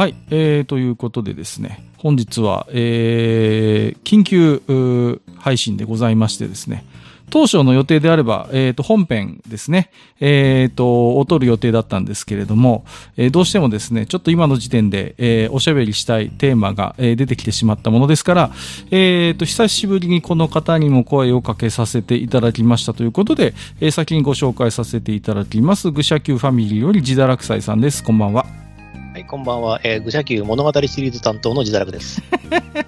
はい、えー、ということでですね、本日は、えー、緊急配信でございましてですね、当初の予定であれば、えっ、と、本編ですね、えっ、と、を撮る予定だったんですけれども、えーどうしてもですね、ちょっと今の時点で、えーおしゃべりしたいテーマが、えー出てきてしまったものですから、えっ、と、久しぶりにこの方にも声をかけさせていただきましたということで、えー先にご紹介させていただきます、愚者級ファミリーより自堕落斎さんです。こんばんは。はい、こんばんは。えー、愚者級物語シリーズ担当の自堕落です。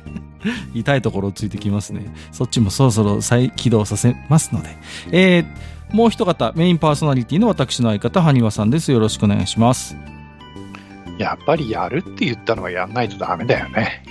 痛いところをついてきますね。そっちもそろそろ再起動させますので。えー、もう一方、メインパーソナリティの私の相方、埴輪さんです。よろしくお願いします。やっぱりやるって言ったのはやんないとダメだよね。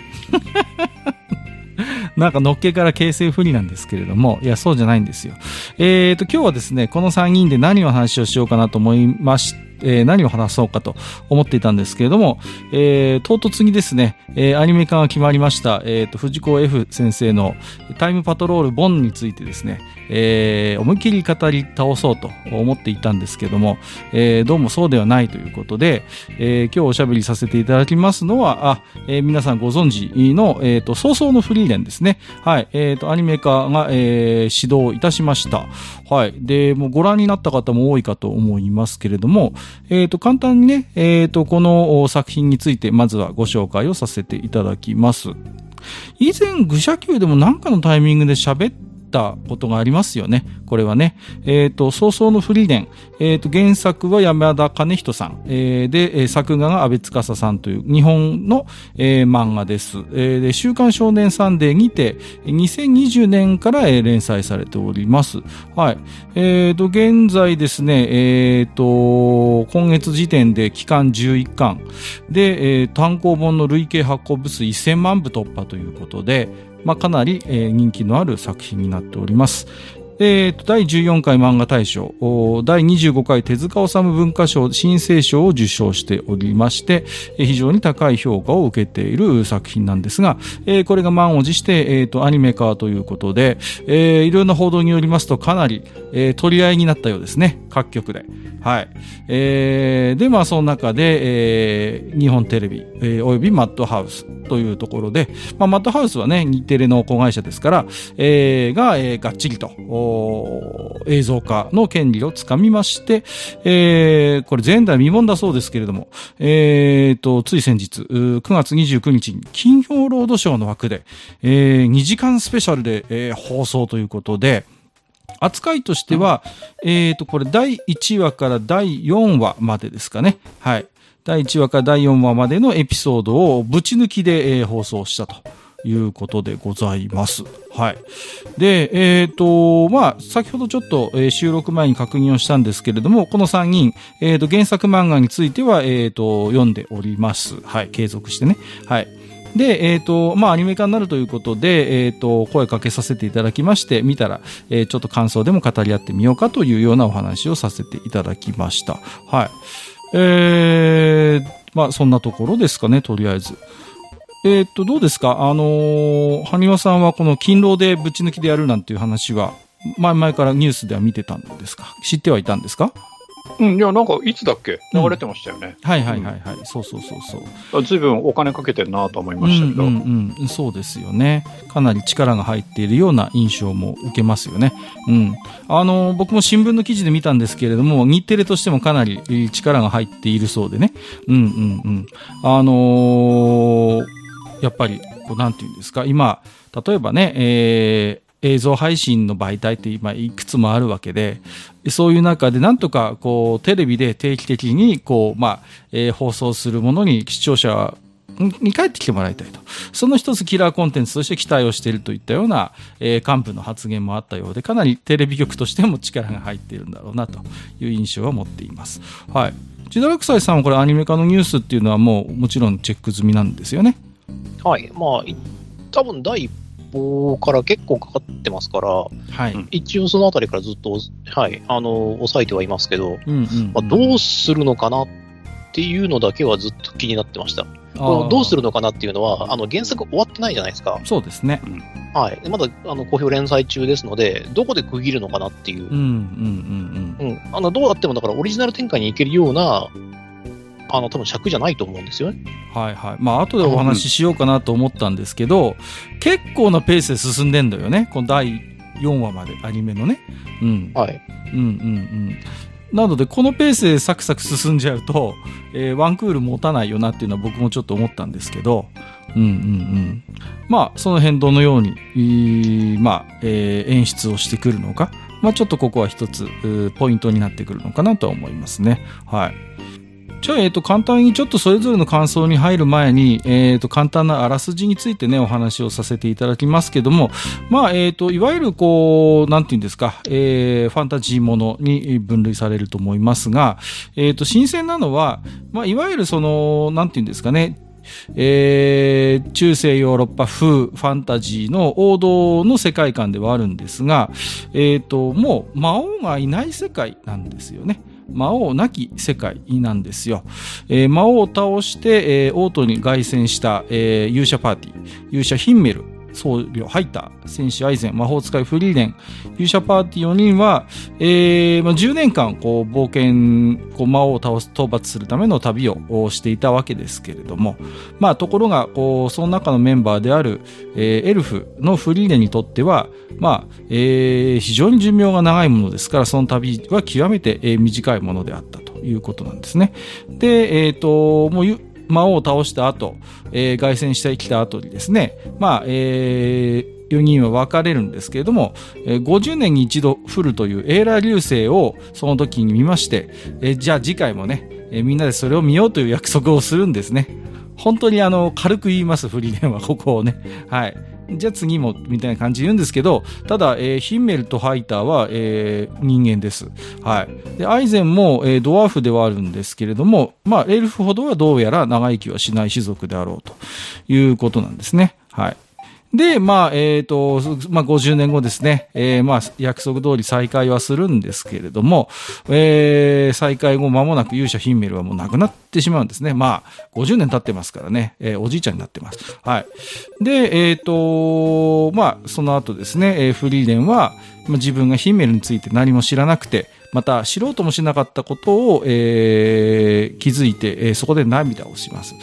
なんかのっけから形成不利なんですけれども、いや、そうじゃないんですよ。えーと、今日はですね、この3人で何を話をしようかなと思いましえー何を話そうかと思っていたんですけれども、えー唐突にですね、えーアニメ化が決まりました、えーと、藤子 F 先生のタイムパトロールボンについてですね、えー思いっきり語り倒そうと思っていたんですけども、えーどうもそうではないということで、えー今日おしゃべりさせていただきますのは、あ、えー皆さんご存知の、えっ、と、早々のフリーレンですね。はい。えっ、と、アニメ化が、えー指導いたしました。はい。で、もうご覧になった方も多いかと思いますけれども、えっ、と、簡単にね、えっ、と、この作品について、まずはご紹介をさせていただきます。以前、愚者級でも何かのタイミングで喋ったことがありますよね。これはね。えっ、と、早々のフリーレン。えっ、と、原作は山田兼人さん。えーで、作画が安部司さんという日本の、えー漫画です。えーで、週刊少年サンデーにて、2020年から、えー連載されております。はい。えっ、と、現在ですね、えっ、と、今月時点で期間11巻。で、えー単行本の累計発行部数1000万部突破ということで、まあ、かなり、えー人気のある作品になっております。えーと第14回漫画大賞、第25回手塚治虫文化賞新生賞を受賞しておりまして、非常に高い評価を受けている作品なんですが、えーこれが満を持して、えーとアニメ化ということで、えーいろんな報道によりますとかなり、えー取り合いになったようですね。各局で。はい。えーで、まあ、その中で、えー日本テレビ、えーおよびマッドハウスというところで、まあ、マッドハウスはね、日テレの子会社ですから、えーが、えーがっちりと、映像化の権利をつかみまして、えーこれ前代未聞だそうですけれども、えーと、つい先日、9月29日に金曜ロードショーの枠で、え2時間スペシャルで、えー放送ということで、扱いとしては、えっ、と、これ第1話から第4話までですかね。はい。第1話から第4話までのエピソードをぶち抜きで、えー放送したということでございます。はい。で、えっ、と、まあ、先ほどちょっと、えー収録前に確認をしたんですけれども、この3人、えっ、と、原作漫画については、えっ、と、読んでおります。はい。継続してね。はい。で、えっ、と、まあ、アニメ化になるということで、えっ、と、声かけさせていただきまして、見たら、えーちょっと感想でも語り合ってみようかというようなお話をさせていただきました。はい。えー、まあ、そんなところですかね、とりあえず。えっ、と、どうですか？あのー、埴輪さんはこの勤労でぶち抜きでやるなんていう話は、前々からニュースでは見てたんですか？知ってはいたんですか？うん、いや、なんか、いつだっけ？流れてましたよね。はいはいはいはい。そうそうそうそう。ずいぶんお金かけてるなと思いましたけど。うんうんうん、そうですよね。かなり力が入っているような印象も受けますよね。うん。あの、僕も新聞の記事で見たんですけれども、日テレとしてもかなりえー力が入っているそうでね。うんうんうん。あのーやっぱり、こう、なんていうんですか、今、例えばね、えー映像配信の媒体って今いくつもあるわけで、そういう中でなんとかこうテレビで定期的にこう、まあ、えー放送するものに視聴者に帰ってきてもらいたいと。その一つキラーコンテンツとして期待をしているといったような、えー幹部の発言もあったようで、かなりテレビ局としても力が入っているんだろうなという印象は持っています。はい。ジダラクサイさんはこれアニメ化のニュースっていうのはもうもちろんチェック済みなんですよね。はい。まあ、い多分第一報から結構かかってますから、はい。うん一応そのあたりからずっと、はい、あの、抑えてはいますけど、うんうん、うんまあ、どうするのかなっていうのだけはずっと気になってました。このどうするるのかなっていうのは、あの、原作終わってないじゃないですか。そうですね。はい。でまだ、あの、好評連載中ですので、どこで区切るのかなっていううんうんうんうん、あのどうやってもだからオリジナル展開にいけるようなあの、多分尺じゃないと思うんですよね。はいはい。まあ、後でお話ししようかなと思ったんですけど、結構なペースで進んでんだよね。この第4話まで、アニメのね。うん。はい。うんうんうん。なので、このペースでサクサク進んじゃうと、えーワンクール持たないよなっていうのは僕もちょっと思ったんですけど、うんうんうん。まあ、その辺どのように、まあ、えー演出をしてくるのか、まあ、ちょっとここは一つ、ポイントになってくるのかなとは思いますね。はい。じゃあ、えっ、と、簡単にちょっとそれぞれの感想に入る前に、えっ、と、簡単なあらすじについてね、お話をさせていただきますけども、まあ、えっ、と、いわゆるこう、なんていうんですか、えーファンタジーものに分類されると思いますが、えっ、と、新鮮なのは、まあ、いわゆるその、なんていうんですかね、えー中世ヨーロッパ風ファンタジーの王道の世界観ではあるんですが、えっ、と、もう魔王がいない世界なんですよね。魔王なき世界なんですよ。えー魔王を倒して、えー王都に凱旋した、えー勇者パーティー、勇者ヒンメル、僧侶、ハイター、戦士アイゼン、魔法使いフリーレン、勇者パーティー4人は、えーまあ、10年間、こう、冒険、こう、魔王を倒す、討伐するための旅をしていたわけですけれども、まあ、ところが、こう、その中のメンバーである、えーエルフのフリーレンにとっては、まあ、えー非常に寿命が長いものですから、その旅は極めて、えー短いものであったということなんですね。で、えっ、と、もう、魔王を倒した後、えー凱旋してきた後にですね、まあ、え4人は別れるんですけれども、えー50年に一度降るというエーラー流星をその時に見まして、えーじゃあ次回もね、えーみんなでそれを見ようという約束をするんですね。本当にあの、軽く言います、フリーレンは、ここをね。はい。じゃあ次も、みたいな感じで言うんですけど、ただ、えーヒンメルとハイターは、えー人間です。はい。で、アイゼンも、えードワーフではあるんですけれども、まあ、エルフほどはどうやら長生きはしない種族であろうということなんですね。はい。で、まあ、えっ、と、まあ、50年後ですね、えーまあ、約束通り再会はするんですけれども、えー再会後間もなく勇者ヒンメルはもう亡くなってしまうんですね。まあ、50年経ってますからね、えーおじいちゃんになってます。はい。で、えっ、と、まあ、その後ですね、えーフリーレンは、まあ自分がヒンメルについて何も知らなくて、また知ろうともしなかったことを、えー気づいて、えーそこで涙をします。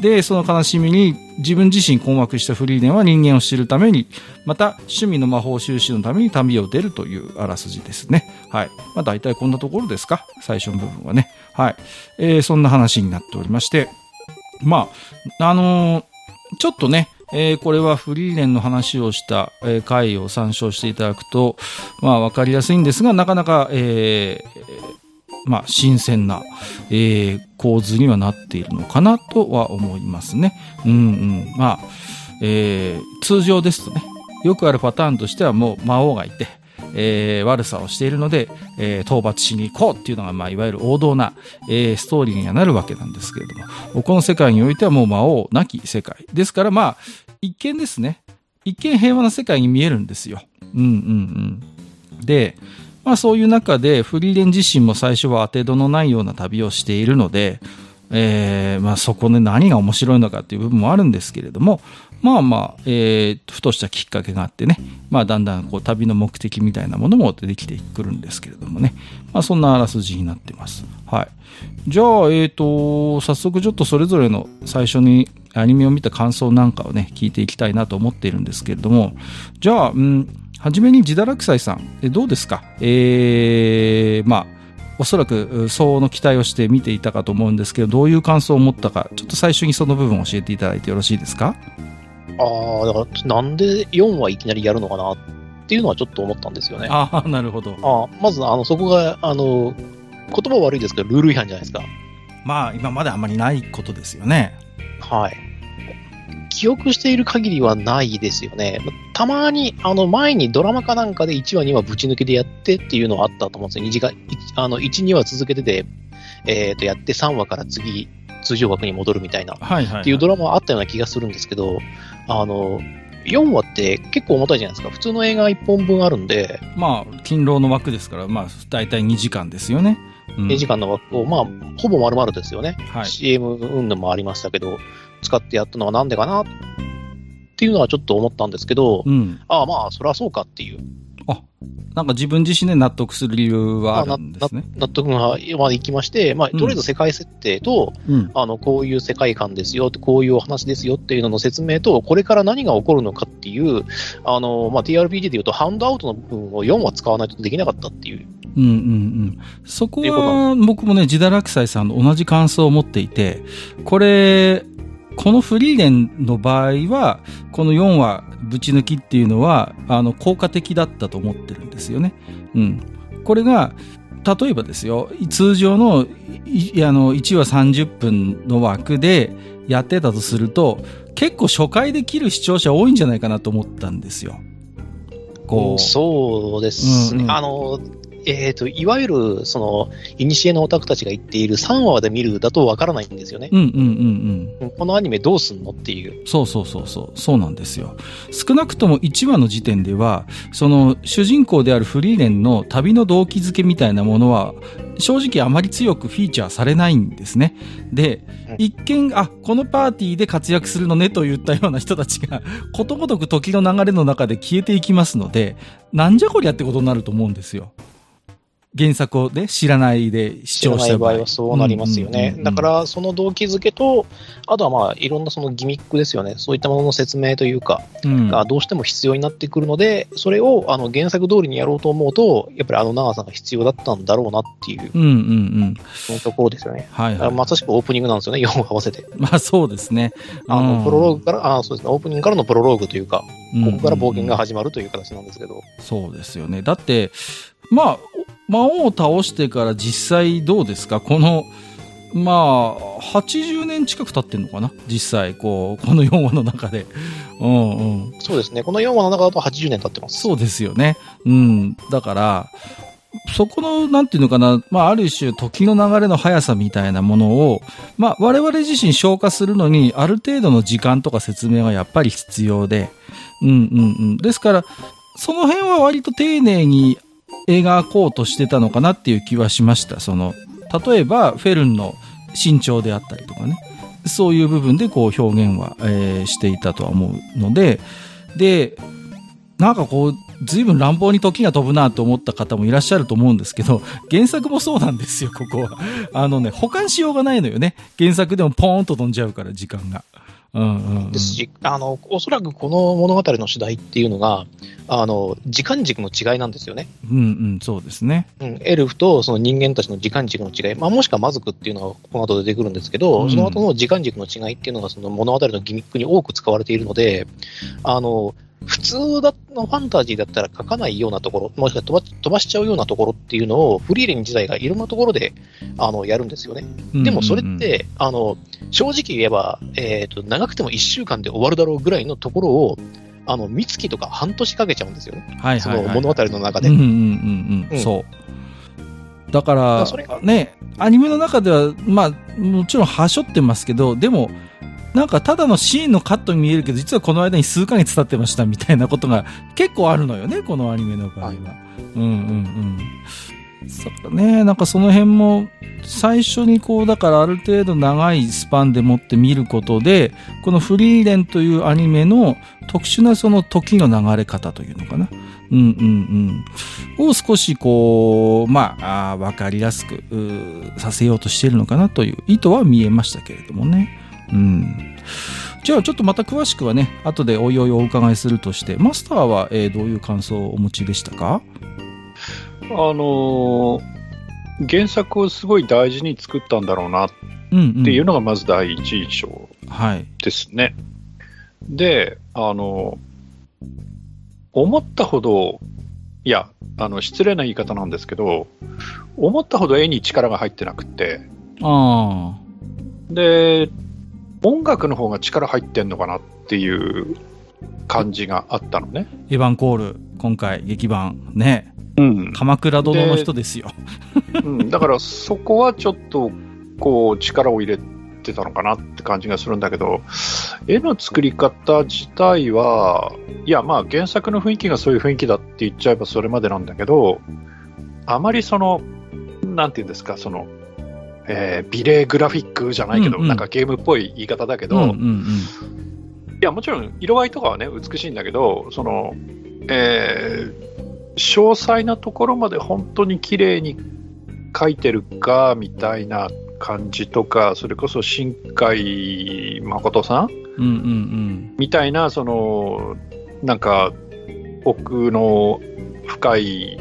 で、その悲しみに自分自身困惑したフリーレンは人間を知るために、また趣味の魔法収集のために旅を出るというあらすじですね。はい。まあ大体こんなところですか？最初の部分はね。はい。えーそんな話になっておりまして、まあ、あのーちょっとね、えーこれはフリーレンの話をした、えー回を参照していただくと、まあ、わかりやすいんですが、なかなか、えーまあ、新鮮な、えー構図にはなっているのかなとは思いますね。うんうん。まあ、えー通常ですとね、よくあるパターンとしてはもう魔王がいて、えー悪さをしているので、えー討伐しに行こうっていうのが、まあ、いわゆる王道な、えーストーリーにはなるわけなんですけれども、この世界においてはもう魔王なき世界。ですから、まあ、一見ですね、一見平和な世界に見えるんですよ。うんうんうん。で、まあそういう中でフリーレン自身も最初は当て度のないような旅をしているので、えーまあそこで何が面白いのかっていう部分もあるんですけれども、まあまあ、えーふとしたきっかけがあってね、まあだんだんこう旅の目的みたいなものも出てきてくるんですけれどもね、まあそんなあらすじになってます。はい。じゃあ、えっ、と、早速ちょっとそれぞれの最初にアニメを見た感想なんかをね、聞いていきたいなと思っているんですけれども、じゃあ、うん、はじめに自堕落斎さん、えどうですか？えー、まあ、おそらく相応の期待をして見ていたかと思うんですけど、どういう感想を持ったか、ちょっと最初にその部分を教えていただいてよろしいですか？ああ、だから、なんで4はいきなりやるのかなっていうのはちょっと思ったんですよね。あああ、なるほど。あまず、あの、そこが、あの、言葉悪いですけど、ルール違反じゃないですか。まあ、今まであんまりないことですよね。はい。記憶している限りはないですよね。たまに、あの、前にドラマかなんかで1話、2話ぶち抜けでやってっていうのはあったと思うんですよ。2時間、いあの、1、2話続けてて、えっ、と、やって3話から次、通常枠に戻るみたいな、はいはい、っていうドラマはあったような気がするんですけど、あの、4話って結構重たいじゃないですか。普通の映画1本分あるんで、まあ、勤労の枠ですから、まあ、大体2時間ですよね。うん2時間の枠を、まあ、ほぼ丸々ですよね。はい。CM 運動もありましたけど、使ってやったのはなんでかなっていうのはちょっと思ったんですけど、うん。ああまあ、そりゃそうかっていう。なんか自分自身で納得する理由はあるんですね。納得がまでいきまして、まあ、うんとりあえず世界設定と、うん。あの、こういう世界観ですよ、こういうお話ですよっていうのの説明と、これから何が起こるのかっていう、あの、まあ、TRPG で言うと、ハンドアウトの部分を4話使わないとできなかったっていう。うんうんうん。そこは僕もね、ジダラクサイさんと同じ感想を持っていて、これ、このフリーレンの場合は、この4話ぶち抜きっていうのは、あの、効果的だったと思ってるんですよね。うん。これが、例えばですよ、通常の、いあの、1話30分の枠でやってたとすると、結構初回で切る視聴者多いんじゃないかなと思ったんですよ。こう。そうですね。うんうんあの、えっ、と、いわゆる、その、イニシエのオタクたちが言っている3話で見るだとわからないんですよね。うんうんうんうん。このアニメどうすんのっていう。そうそうそうそう。そうなんですよ。少なくとも1話の時点では、その主人公であるフリーレンの旅の動機づけみたいなものは、正直あまり強くフィーチャーされないんですね。でうん、一見、あ、このパーティーで活躍するのねといったような人たちが、ことごとく時の流れの中で消えていきますので、なんじゃこりゃってことになると思うんですよ。原作をね、知らないで視聴した場合場合はそうなりますよね。だから、その動機づけと、あとはまあ、いろんなそのギミックですよね。そういったものの説明というか、うんがどうしても必要になってくるので、それをあの原作通りにやろうと思うと、やっぱりあの長さが必要だったんだろうなっていう、うんうんうん。そのところですよね。はいはい。まさしくオープニングなんですよね、4話合わせて。まあそうですね。あの、うんプロローグから、あそうですね、オープニングからのプロローグというか、うんここから冒険が始まるという形なんですけど、そうですよね。だって、まあ、魔王を倒してから実際どうですか？この、まあ、80年近く経ってんのかな？実際、こう、この4話の中で。うんうん。そうですね、この4話の中だと80年経ってます。そうですよね。うん。だから、そこの、なんていうのかな、まあ、ある種、時の流れの速さみたいなものを、まあ、我々自身消化するのに、ある程度の時間とか説明はやっぱり必要で、うんうんうん。ですから、その辺は割と丁寧に描こうとしてたのかなっていう気はしました。その、例えば、フェルンの身長であったりとかね。そういう部分でこう表現は、えーしていたとは思うので、で、なんかこう、随分乱暴に時が飛ぶなと思った方もいらっしゃると思うんですけど、原作もそうなんですよ、ここは。あのね、保管しようがないのよね。原作でもポーンと飛んじゃうから、時間が。うんうん、うん。ですし、あの、おそらくこの物語の主題っていうのが、あの、時間軸の違いなんですよね。うんうん、そうですね。うん、エルフとその人間たちの時間軸の違い、まあ、もしくは魔族っていうのがこの後出てくるんですけど、うんその後の時間軸の違いっていうのがその物語のギミックに多く使われているので、あの、普通だのファンタジーだったら書かないようなところ、もしくは飛ば飛ばしちゃうようなところっていうのを、フリーレン自体がいろんなところであのやるんですよね。でもそれって、あの正直言えば、えーと、長くても1週間で終わるだろうぐらいのところを、あの三月とか半年かけちゃうんですよね、はいはいはい、その物語の中で。うんうんうんうん、うんそう。だからね、アニメの中では、まあ、もちろんはしょってますけど、でも、なんかただのシーンのカットに見えるけど、実はこの間に数ヶ月経ってましたみたいなことが結構あるのよね、このアニメの場合は。はいうんうんうん。そうね、なんかその辺も、最初にこう、だからある程度長いスパンでもって見ることで、このフリーレンというアニメの特殊なその時の流れ方というのかな。うんうんうん。を少しこう、まあ、わかりやすくさせようとしているのかなという意図は見えましたけれどもね。うん。じゃあちょっとまた詳しくはね、後でおいおいお伺いするとして、マスターは、えーどういう感想をお持ちでしたか？あのー原作をすごい大事に作ったんだろうなっうんうん。ていうのがまず第一印象はい。ですね。で、あの、思ったほど、いや、あの、失礼な言い方なんですけど、思ったほど絵に力が入ってなくて、あで、音楽の方が力入ってんのかなっていう感じがあったのね。あ、エヴァン・コール、今回、劇版、ね、うん。鎌倉殿の人ですよ。うん、だからそこはちょっと、こう、力を入れてたのかなって感じがするんだけど、絵の作り方自体は、いや、まあ原作の雰囲気がそういう雰囲気だって言っちゃえばそれまでなんだけど、あまりその、なんていうんですか、その、えー美麗グラフィックじゃないけど、うんうん。なんかゲームっぽい言い方だけど、うんうんうん。いや、もちろん色合いとかはね、美しいんだけど、その、えー詳細なところまで本当に綺麗に書いてるかみたいな感じとか、それこそ新海誠さんうんうんみたいな、その、なんか、奥の深い、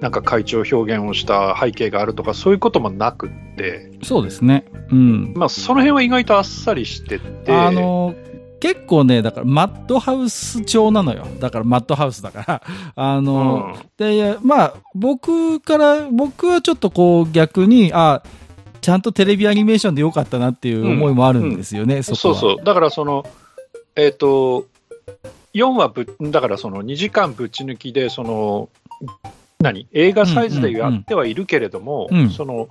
なんか会長表現をした背景があるとか、そういうこともなくって、うん。そうですね。うん。まあ、その辺は意外とあっさりしてて、あの、結構ね、だから、マッドハウス調なのよ。だから、マッドハウスだから。あうの、ん、で、まあ、僕から、僕はちょっとこう、逆に、あ、ちゃんとテレビアニメーションでよかったなっていう思いもあるんですよね、そこは。そうそう。だからその、えっ、と、4話ぶ、だからその2時間ぶち抜きで、その、何？映画サイズでやってはいるけれども、うんうんうんその、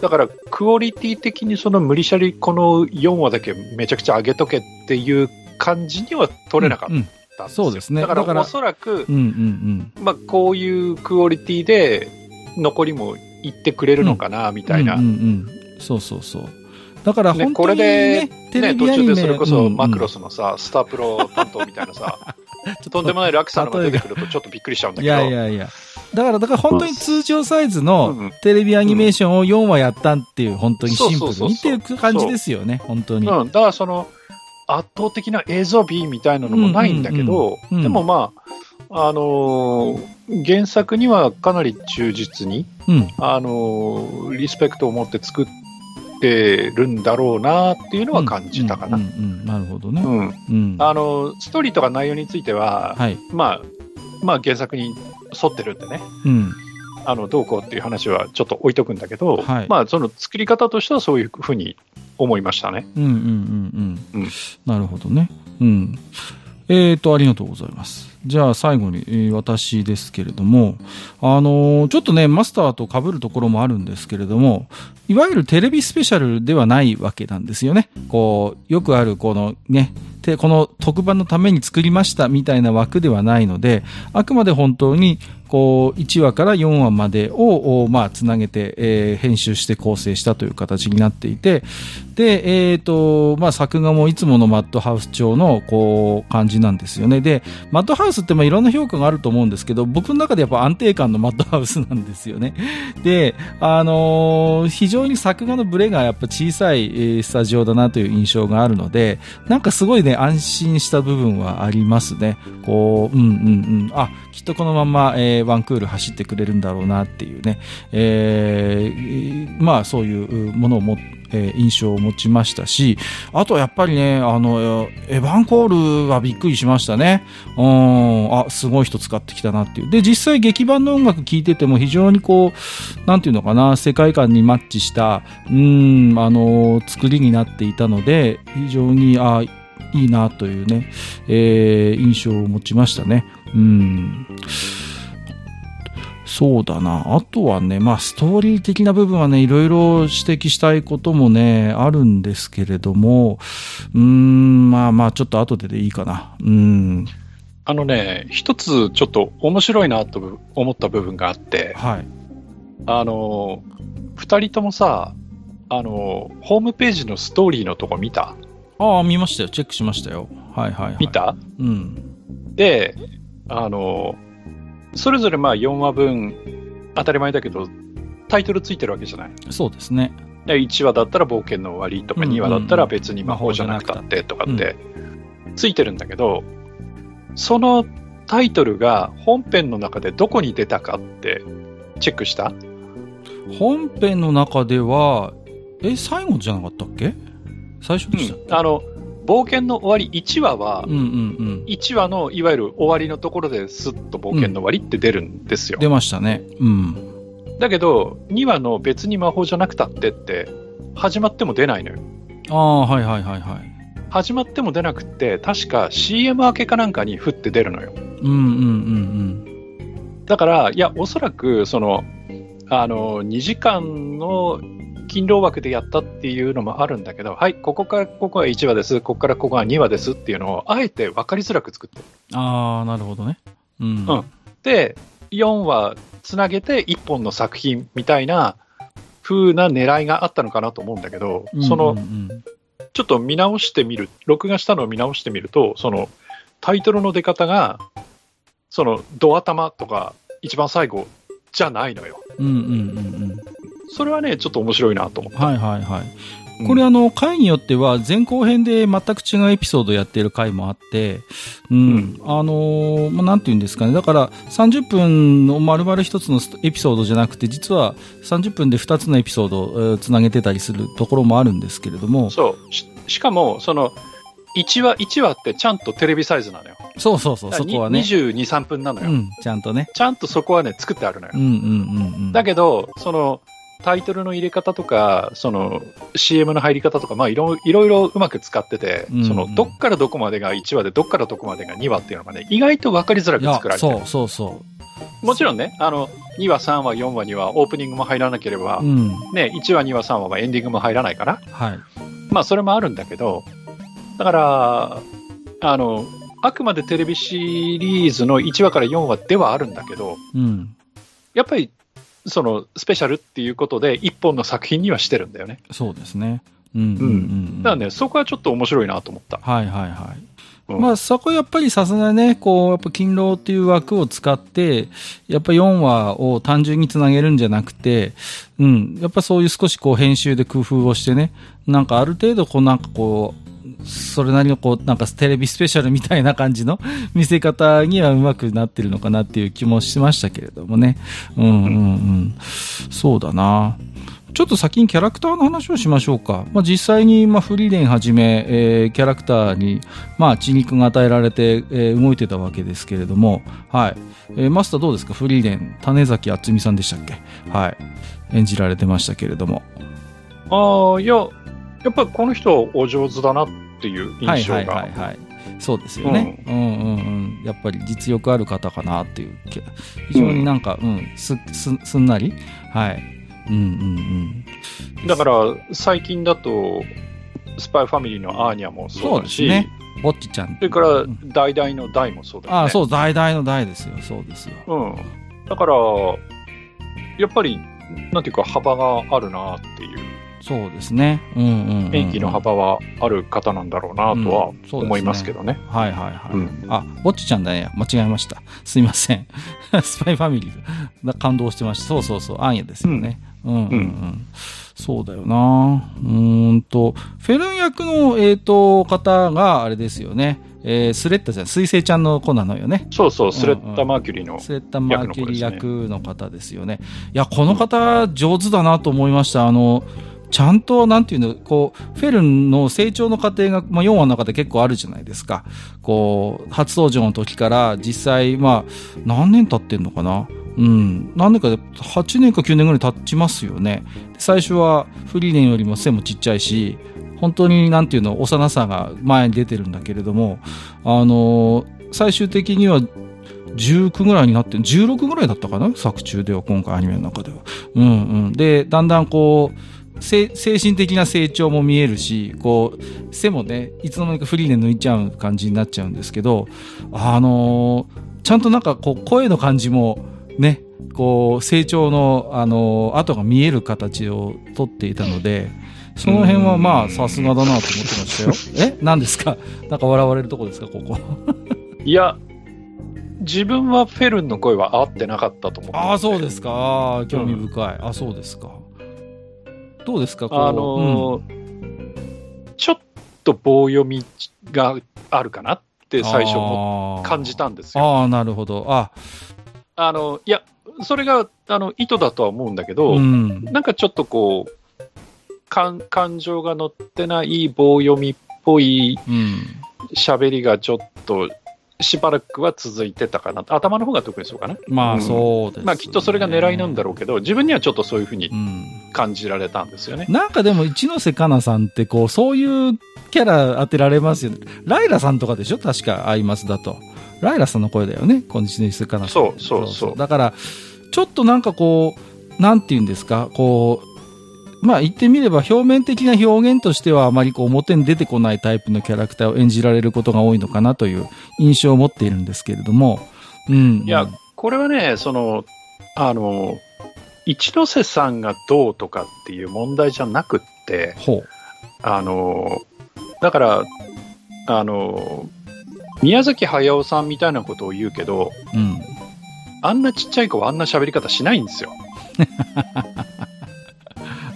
だからクオリティ的にその無理しゃりこの4話だけめちゃくちゃ上げとけっていう感じには取れなかっうんうんそうですねだからおそらく、うんうんまあこういうクオリティで残りもいってくれるのかな、みうん。たいな。うんうんうん。そうそうそう。だからね本当に、ねテレね、途中でそれこそマクロス。スのさ、スタープロ担当みたいなさ、とんでもない落差のが出てくるとちょっとびっくりしちゃうんだいけど。やいやいや。だから、だから本当に通常サイズのうんテレビアニメーションを4話やったっていう、本当にシンプルにっていう感じですよね、本当に。うん、だからその圧倒的な映像美みたいなのもないんだけど、うんうんうんでもまあ、あのー原作にはかなり忠実に、うん。あのーリスペクトを持って作ってるんだろうなっていうのは感じたかな。うんうんうんなるほどね。うんうん。あのストーリーとか内容については、はい。まあ、まあ原作に沿ってるんでね、うん。あのどうこうっていう話はちょっと置いとくんだけど、はいまあその作り方としてはそういうふうに思いましたね。うんうんうんうん。うんなるほどね。うん。えーと、ありがとうございます。じゃあ最後に、私ですけれども、あのちょっとね、マスターと被るところもあるんですけれども、いわゆるテレビスペシャルではないわけなんですよね。こう、よくあるこのね、この特番のために作りましたみたいな枠ではないので、あくまで本当に、こう、1話から4話までを、まあ、つなげて、えー編集して構成したという形になっていて、で、えっ、と、まあ、作画もいつものマッドハウス調の、こう、感じなんですよね。で、マッドハウスウスって、まあ、いろんな評価があると思うんですけど、僕の中でやっぱ安定感のマッドハウスなんですよね。で、あのー非常に作画のブレがやっぱ小さい、スタジオだなという印象があるので、なんかすごいね、安心した部分はありますね。こう、うんうんうん。あ、きっとこのまま、えーワンクール走ってくれるんだろうなっていうね。えーまあそういうものをも、えー印象を持ちましたし、あとやっぱりね、あの、エヴァンコールはびっくりしましたね。うん、あ、すごい人使ってきたなっていう。で、実際劇版の音楽聴いてても非常にこう、なんていうのかな、世界観にマッチした、うん、あの、作りになっていたので、非常に、あ、いいなというね、えー印象を持ちましたね。うん。そうだな。あとはね、まあ、ストーリー的な部分はね、いろいろ指摘したいこともね、あるんですけれども、うーん、まあまあ、ちょっと後ででいいかな。うん。あのね、一つちょっと面白いなと思った部分があって、はい。あの、二人ともさ、あの、ホームページのストーリーのとこ見た？ああ、見ましたよ。チェックしましたよ。はいはい、はい。見た？うん。で、あの、それぞれまあ4話分、当たり前だけど、タイトルついてるわけじゃない。そうですね。で1話だったら冒険の終わりとか、うんうん2話だったら別に魔法じゃなくたって。とかって、ついてるんだけど、そのタイトルが本編の中でどこに出たかってチェックした？本編の中では、え、最後じゃなかったっけ？最初でしたうん。あの、冒険の終わり1話は、うん、うんうん1話のいわゆる終わりのところですっと冒険の終わりって出るんですよ。出ましたね。うん。だけど、2話の別に魔法じゃなくたってって、始まっても出ないのよ。ああ、はいはいはいはい。始まっても出なくって、確か CM 明けかなんかに降って出るのよ。うんうんうんだから、いや、おそらく、その、あの、2時間の勤労枠でやったっていうのもあるんだけど、はい、ここからここが1話です、ここからここが2話ですっていうのを、あえて分かりづらく作ってる。うん。ああ、なるほどね。うん。うんで、4話つなげて1本の作品みたいな風な狙いがあったのかなと思うんだけど、うんそのうんうんちょっと見直してみる、録画したのを見直してみると、そのタイトルの出方が、そのド頭とか一番最後じゃないのよ。うんうんうんうん。それはね、ちょっと面白いなと思った。はいはいはい。うんこれあの、回によっては前後編で全く違うエピソードをやっている回もあって、うん。あのーまあ、なんて言うんですかね。だから30分の丸々一つのエピソードじゃなくて、実は30分で2つのエピソードをえーつなげてたりするところもあるんですけれども、そう。ししかも、その、1話、1話ってちゃんとテレビサイズなのよ。そうそうそう、そこはね。22、3分なのよ、うん、ちゃんとね。ちゃんとそこはね、作ってあるのようん。うんうんうん。だけど、その、タイトルの入れ方とか、その、CM の入り方とか、まあいろ、いろいろうまく使ってて、うんうんその、どっからどこまでが1話で、どっからどこまでが2話っていうのがね、意外と分かりづらく作られてるそうそうそもちろんね、あの、2話、3話、4話にはオープニングも入らなければ、う。うん。ね、1話、2話、3話はエンディングも入らないから、はい。まあ、それもあるんだけど、だから、あの、あくまでテレビシリーズの1話から4話ではあるんだけど、うん。やっぱり、その、スペシャルっていうことで、一本の作品にはしてるんだよね。そうですね。うんうんうん。だからね、そこはちょっと面白いなと思った。はいはいはい。うんまあそこやっぱりさすがにね、こう、やっぱ勤労っていう枠を使って、やっぱ4話を単純につなげるんじゃなくて、うん、やっぱそういう少しこう編集で工夫をしてね、なんかある程度こうなんかこう、それなりのこう、なんかテレビスペシャルみたいな感じの見せ方にはうまくなってるのかなっていう気もしましたけれどもね。うんうんうん。そうだな。ちょっと先にキャラクターの話をしましょうか。まあ、実際に、まあ、フリーレンはじめ、えーキャラクターに、まあ、血肉が与えられて、えー動いてたわけですけれども、はい。えーマスターどうですか？フリーレン、種崎敦美さんでしたっけ？はい。演じられてましたけれども。ああ、いや、やっぱりこの人お上手だなっていうはいはい印象が。はいはい。そうですよね。うん、うん、うんやっぱり実力ある方かなっていう。け非常になんか、うん、す、す、すんなり。はい。うんうんうん。だから、最近だと、スパイファミリーのアーニャもそうだし、ねぼっちちゃん。それからうん、大々の大もそうだよね。ああ、そう、大々の大ですよ。そうですよ。うん。だから、やっぱり、なんていうか、幅があるなっていう、そうですね。うんうんうんうん演技の幅はある方なんだろうなとは思いますけどね。はいはいはい。うんあ、ぼっちちゃんだね。間違えました。すいません。スパイファミリー だ感動してました。そうそうそう。アンヤですよね。うん、うん、うんうんそうだよなうーんと、フェルン役の、えっ、と、方が、あれですよね。えースレッタじゃん。水星ちゃんの子なのよね。そうそう、スレッタ・マーキュリーの。スレッタ・マーキュリー役の方ですよね。いや、この方、上手だなと思いました。あの、ちゃんと、なんていうの、こう、フェルンの成長の過程が、まあ、4話の中で結構あるじゃないですか。こう、初登場の時から、実際、まあ、何年経ってんのかな？うん。何年かで、8年か9年ぐらい経ちますよね。最初は、フリーレンよりも背もちっちゃいし、本当に、なんていうの、幼さが前に出てるんだけれども、あの、最終的には、19ぐらいになって、16ぐらいだったかな？作中では、今回アニメの中では。うんうん。で、だんだんこう、精神的な成長も見えるし、こう、背もね、いつの間にかフリーで抜いちゃう感じになっちゃうんですけど、あのーちゃんとなんかこう、声の感じも、ね、こう、成長の、あのー後が見える形をとっていたので、その辺はまあ、さすがだなと思ってましたよ。え？何ですか？なんか笑われるとこですか？ここ。いや、自分はフェルンの声は合ってなかったと思って。ああ、そうですか。興味深い。あそうですか。どうですかあのーちょっと棒読みがあるかなって最初もも感じたんですよ。ああ、なるほど。あ、あの、いや、それが、あの、意図だとは思うんだけど、うん。なんかちょっとこう、感感情が乗ってない棒読みっぽいうん。喋りがちょっとしばらくは続いてたかな。頭の方が特にそうかな。まあ、うんそうです、ね。まあきっとそれが狙いなんだろうけど、自分にはちょっとそういうふうにうん。感じられたんですよね。なんかでも、一ノ瀬かなさんって、こう、そういうキャラ当てられますよね。ライラさんとかでしょ？確か、アイマスだと。ライラさんの声だよね。この一ノ瀬かなさん。そうそうそうだから、ちょっとなんかこう、なんて言うんですか、こう、まあ言ってみれば表面的な表現としてはあまりこう表に出てこないタイプのキャラクターを演じられることが多いのかなという印象を持っているんですけれども、うん。いや、これはね、その、あの、一ノ瀬さんがどうとかっていう問題じゃなくって。あの、だから、あの、宮崎駿さんみたいなことを言うけど、うん。あんなちっちゃい子はあんな喋り方しないんですよ。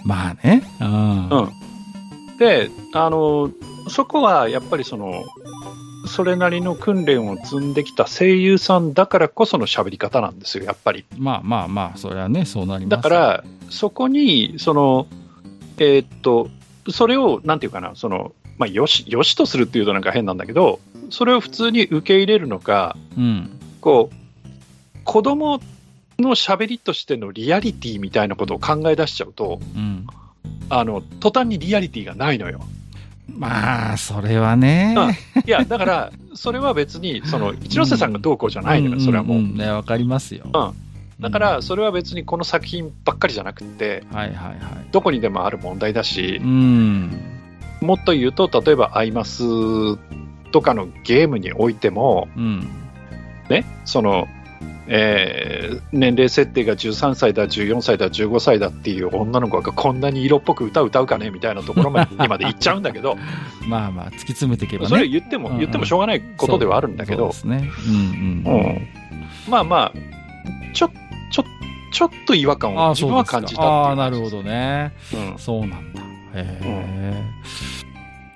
まあね。うん。うん。で、あの、そこはやっぱりその、それなりの訓練を積んできた声優さんだからこその喋り方なんですよ、やっぱり。まあまあまあ、それはね、そうなります。だから、そこに、その、えーっと、それを、なんていうかな、その、まあ、よし、よしとするっていうとなんか変なんだけど、それを普通に受け入れるのか、うん。こう、子供の喋りとしてのリアリティみたいなことを考え出しちゃうと、うん。あの、途端にリアリティがないのよ。まあ、それはね。いや、だから、それは別に、その、一ノ瀬さんがどうこうじゃないのよ、それはもう。んんんね、わかりますよ。うんだから、それは別にこの作品ばっかりじゃなくて、はいはいはい。どこにでもある問題だしう、ん。もっと言うと、例えば、アイマスとかのゲームにおいても、うん。ね、その、えー年齢設定が13歳だ、14歳だ、15歳だっていう女の子がこんなに色っぽく歌歌うかねみたいなところまで にまで行っちゃうんだけど、まあまあ、突き詰めていけばね。それ言っても、うんうん言ってもしょうがないことではあるんだけど、そうそうですね。うんうん。うんまあまあ、ちょ、ちょ、ちょっと違和感を自分は感じたああ、なるほどね。うんそうなんだ。へえ。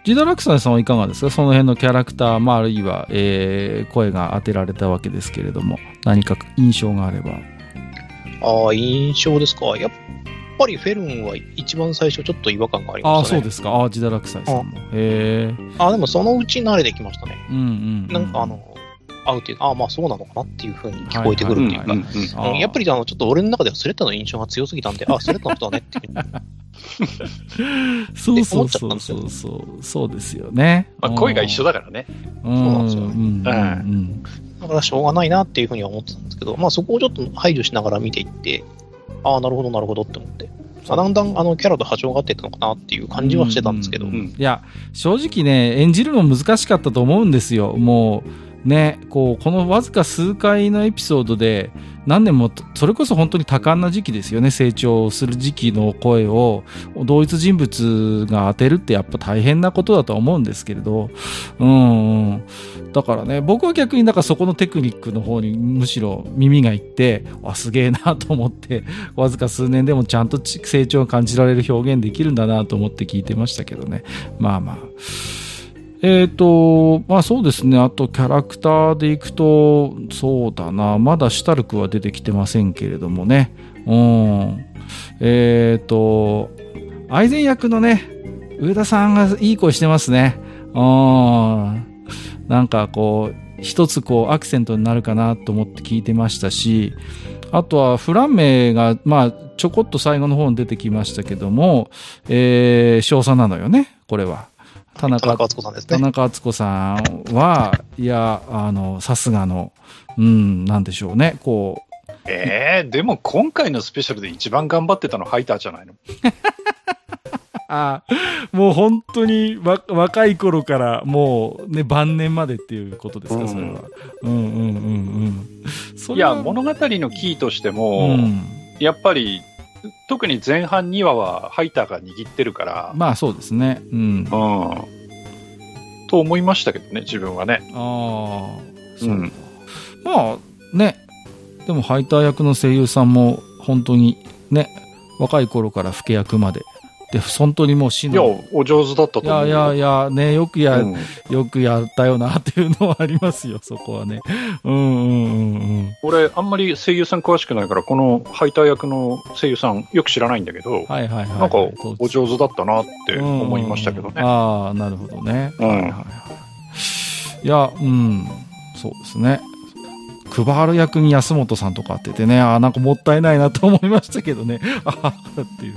ジダラクサさんはいかがですかその辺のキャラクター、まあ、あるいは、えー声が当てられたわけですけれども、何か印象があれば。ああ、印象ですか。やっぱりフェルンは一番最初ちょっと違和感がありああ、ましたね。そうですか。ああ、ジダラクサさんも。へえ。ああ、でもそのうち慣れてきましたね。うんうん。なんかあ、の、会うっていうか、ああ、まあそうなのかなっていうふうに聞こえてくるっていうか、はいうんうんあーうんやっぱりあの、ちょっと俺の中ではスレッタの印象が強すぎたんで、あ、スレッタの人だねっていう。そうそうそうって思っちゃったんそうそう。そうですよね。まあ、声が一緒だからね。うん。そうなんですようんうんうんだからしょうがないなっていうふうには思ってたんですけど、まあそこをちょっと排除しながら見ていって、ああ、なるほど、なるほどって思って、まあだんだんあのキャラと波長が合っていったのかなっていう感じはしてたんですけど、うううん。いや、正直ね、演じるの難しかったと思うんですよ。もう、ね、こう、このわずか数回のエピソードで、何年も、それこそ本当に多感な時期ですよね、成長する時期の声を、同一人物が当てるってやっぱ大変なことだとは思うんですけれど、うん、だからね、僕は逆になんかそこのテクニックの方にむしろ耳がいって、あ、すげえなと思って、わずか数年でもちゃんと成長を感じられる表現できるんだなと思って聞いてましたけどね。まあまあ。えっ、と、まあそうですね。あとキャラクターでいくと、そうだな。まだシュタルクは出てきてませんけれどもね。うん。えっ、と、アイゼン役のね、上田さんがいい声してますね。うん。なんかこう、一つこうアクセントになるかなと思って聞いてましたし、あとはフランメが、まあ、ちょこっと最後の方に出てきましたけども、えー、少佐なのよね、これは。田中敦子さんですね。田中敦子さんは、いや、あの、さすがの、うん、なんでしょうね、こう、えー、でも今回のスペシャルで一番頑張ってたのハイターじゃないの？あもう本当にわ若い頃からもうね、晩年までっていうことですか、それは。うんうんうんうん。そいや、物語のキーとしてうも、ん。やっぱり、特に前半2話はハイターが握ってるから、まあそうですね。うん。うん。と思いましたけどね、自分はね。ああ、そうか。うんまあね、でもハイター役の声優さんも本当にね、若い頃から老け役まで。で、本当にもう死いや、の。お上手だったといや思うよ。いやいや、ね、よくや、うんよくやったよなっていうのはありますよ、そこはね。うんうんうんうん。俺、あんまり声優さん詳しくないから、このハイター役の声優さんよく知らないんだけど、はいはいはい。なんかお上手だったなって思いましたけどうんね。ああ、なるほどね。うんはいはいはい。いや、うん、そうですね。クバール役に安本さんとかっててね、ああ、なんかもったいないなと思いましたけどね。ああ、っていう。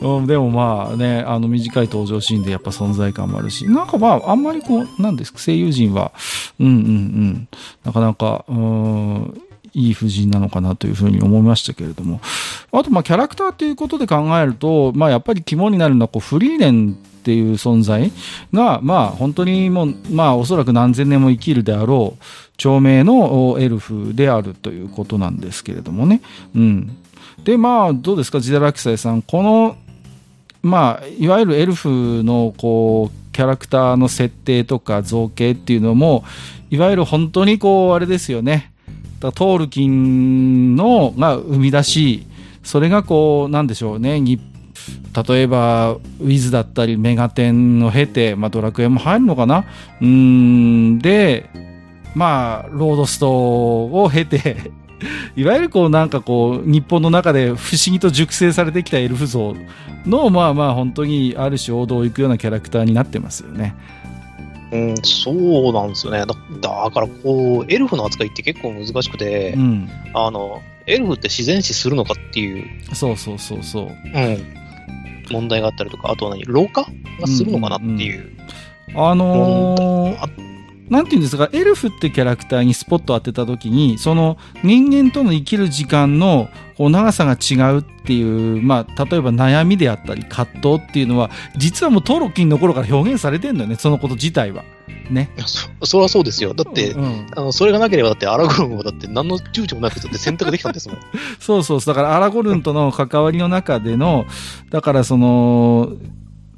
うん、でもまあね、あの短い登場シーンでやっぱ存在感もあるし、なんかまあ、あんまりこう、なんですか、声優陣は、うんうんうん、なかなか、うん、いい布陣なのかなというふうに思いましたけれども。あと、まあ、キャラクターっていうことで考えると、まあ、やっぱり肝になるのは、こう、フリーレンっていう存在が、まあ、本当にもう、まあ、おそらく何千年も生きるであろう、長命のエルフであるということなんですけれどもね。うん。で、まあ、どうですか、ジダラキサイさん。この、まあ、いわゆるエルフの、こう、キャラクターの設定とか造形っていうのも、いわゆる本当にこう、あれですよね。だトールキンのが生み出しそれがこうなんでしょうね例えば、ウィズだったり、メガテンを経て、まあ、ドラクエも入るのかな？うん、で、まあ、ロードストを経て、いわゆるこうなんかこう、日本の中で不思議と熟成されてきたエルフ像の、まあまあ本当にある種王道を行くようなキャラクターになってますよね。うん、そうなんですよね。だだから、こう、エルフの扱いって結構難しくて、うん。あの、エルフって自然死するのかっていう、そうそうそうそう。うん、問題があったりとか、あとは何、老化がするのかなっていう。あのーあなんていうんですか、エルフってキャラクターにスポット当てたときに、その人間との生きる時間のこう長さが違うっていう、まあ、例えば悩みであったり葛藤っていうのは、実はもうトロッキンの頃から表現されてんだよね、そのこと自体は。ね。いやそそれはそうですよ。だって、うん、あのそれがなければ、だってアラゴルンもだって何の躊躇もなくだって選択できたんですもん。そうそうそう。だからアラゴルンとの関わりの中での、だからその、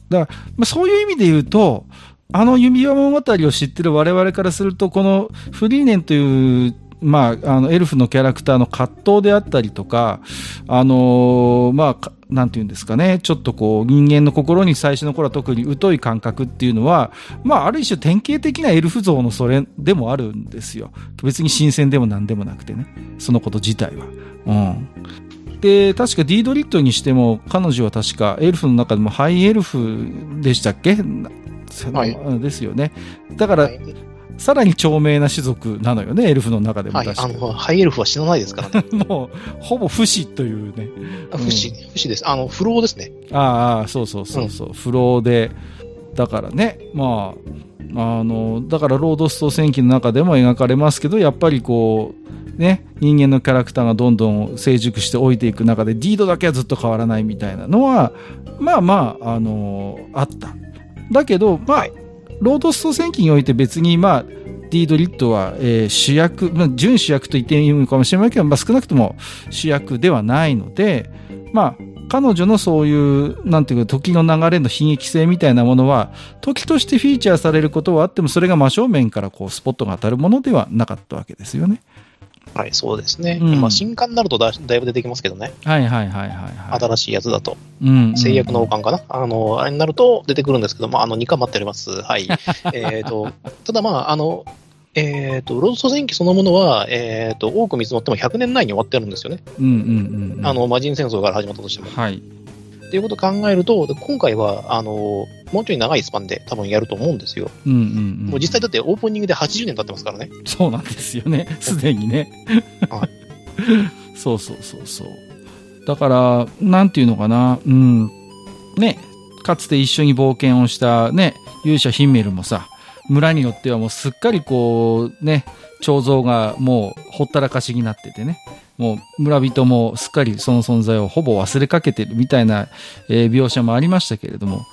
だから、まあ、そういう意味で言うと、あの指輪物語を知ってる我々からすると、このフリーネンという、まあ、あの、エルフのキャラクターの葛藤であったりとか、あのーまあ、なんていうんですかね、ちょっとこう、人間の心に最初の頃は特に疎い感覚っていうのは、まあ、ある種典型的なエルフ像のそれでもあるんですよ。別に新鮮でも何でもなくてね、そのこと自体は。うん。で、確かディードリットにしても、彼女は確かエルフの中でもハイエルフでしたっけ？はいうんですよね。だから、はい、さらに長命な種族なのよね、エルフの中でもはい確か。あの、ハイエルフは死なないですからね。もう、ほぼ不死というね。不死、不死です。あの、不老ですね。ああ、そうそうそうそう、不老で、だからね、まあ、あの、だからロードスト戦記の中でも描かれますけど、やっぱりこう、ね、人間のキャラクターがどんどん成熟して老いていく中で、ディードだけはずっと変わらないみたいなのは、まあまあ、あのあった。だけど、まあ、はいロードスト戦記において別に、まあ、ディードリットは、えー主役、まあ、準主役と言っていいのかもしれないけど、まあ、少なくとも主役ではないので、まあ、彼女のそういう、なんていうか、時の流れの悲劇性みたいなものは、時としてフィーチャーされることはあっても、それが真正面からこう、スポットが当たるものではなかったわけですよね。はい、そうですね。うんまあ、新刊になるとだだいぶ出てきますけどね。はいはいはいはい、はい。新しいやつだと。うん制約の王冠かな、あの、あれになると出てくるんですけど、まあ、あの、2巻待っております。はい。えっと、ただまあ、あの、えっ、と、ロードスト戦記そのものは、えっ、と、多く見積もっても100年内に終わってるんですよね。うんうんうんうん。あの、魔人戦争から始まったとしても。はい。っていうことを考えると、で今回は、あの、もうちょい長いスパンで多分やると思うんですよ。うんうんうん。もう実際だってオープニングで80年経ってますからね。そうなんですよね。すでにね。はそうそうそうそう。だから、なんていうのかな。うん。ね。かつて一緒に冒険をしたね、勇者ヒンメルもさ、村によってはもうすっかりこう、ね、彫像がもうほったらかしになっててね。もう村人もすっかりその存在をほぼ忘れかけてるみたいな、えー描写もありましたけれども、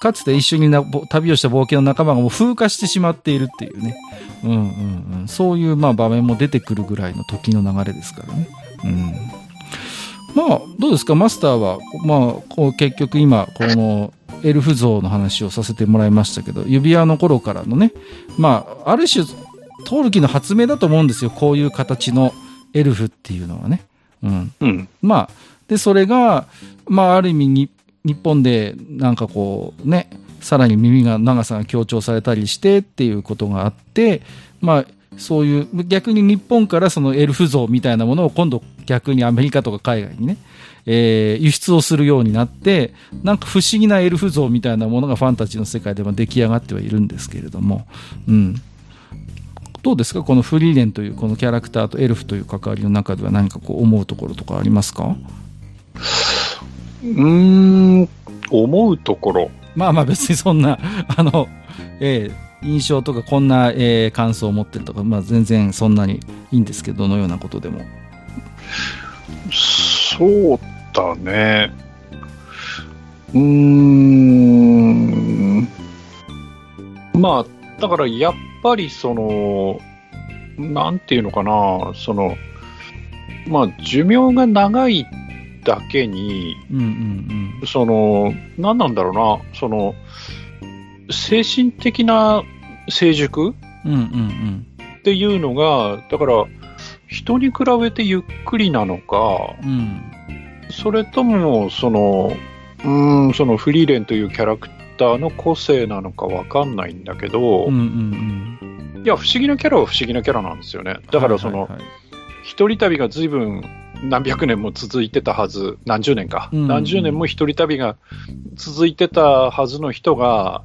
かつて一緒になぼ旅をした冒険の仲間がもう風化してしまっているっていうね。うんうんうん、そういうまあ場面も出てくるぐらいの時の流れですからね。うん、まあどうですか？マスターは、まあ、結局今このエルフ像の話をさせてもらいましたけど指輪の頃からのねまあある種トールキの発明だと思うんですよこういう形のエルフっていうのはね。うん、うん。まあ、で、それが、まあ、ある意味に、日本で、なんかこう、ね、さらに耳が、長さが強調されたりしてっていうことがあって、まあ、そういう、逆に日本からそのエルフ像みたいなものを今度逆にアメリカとか海外にね、えー輸出をするようになって、なんか不思議なエルフ像みたいなものがファンタジーの世界でも出来上がってはいるんですけれども、うん。どうですか？このフリーレンというこのキャラクターとエルフという関わりの中では何かこう思うところとかありますか？うーん、思うところ。まあまあ別にそんな、あの、えー印象とかこんな、えー感想を持ってるとか、まあ全然そんなにいいんですけど、どのようなことでも。そうだね。うーん。まあ、だからやっぱりその、なんていうのかな、その、まあ、寿命が長いだけに、うんうんその、何なんだろうな、その、精神的な成熟うん。うんうんっていうのが、だから、人に比べてゆっくりなのか、うん。それとも、その、うーん、そのフリーレンというキャラクターの個性なのかわかんないんだけど、うんうんいや、不思議なキャラは不思議なキャラなんですよね。だからその、はいはいはい一人旅が随分何百年も続いてたはず、何十年か、うん。うん何十年も一人旅が続いてたはずの人が、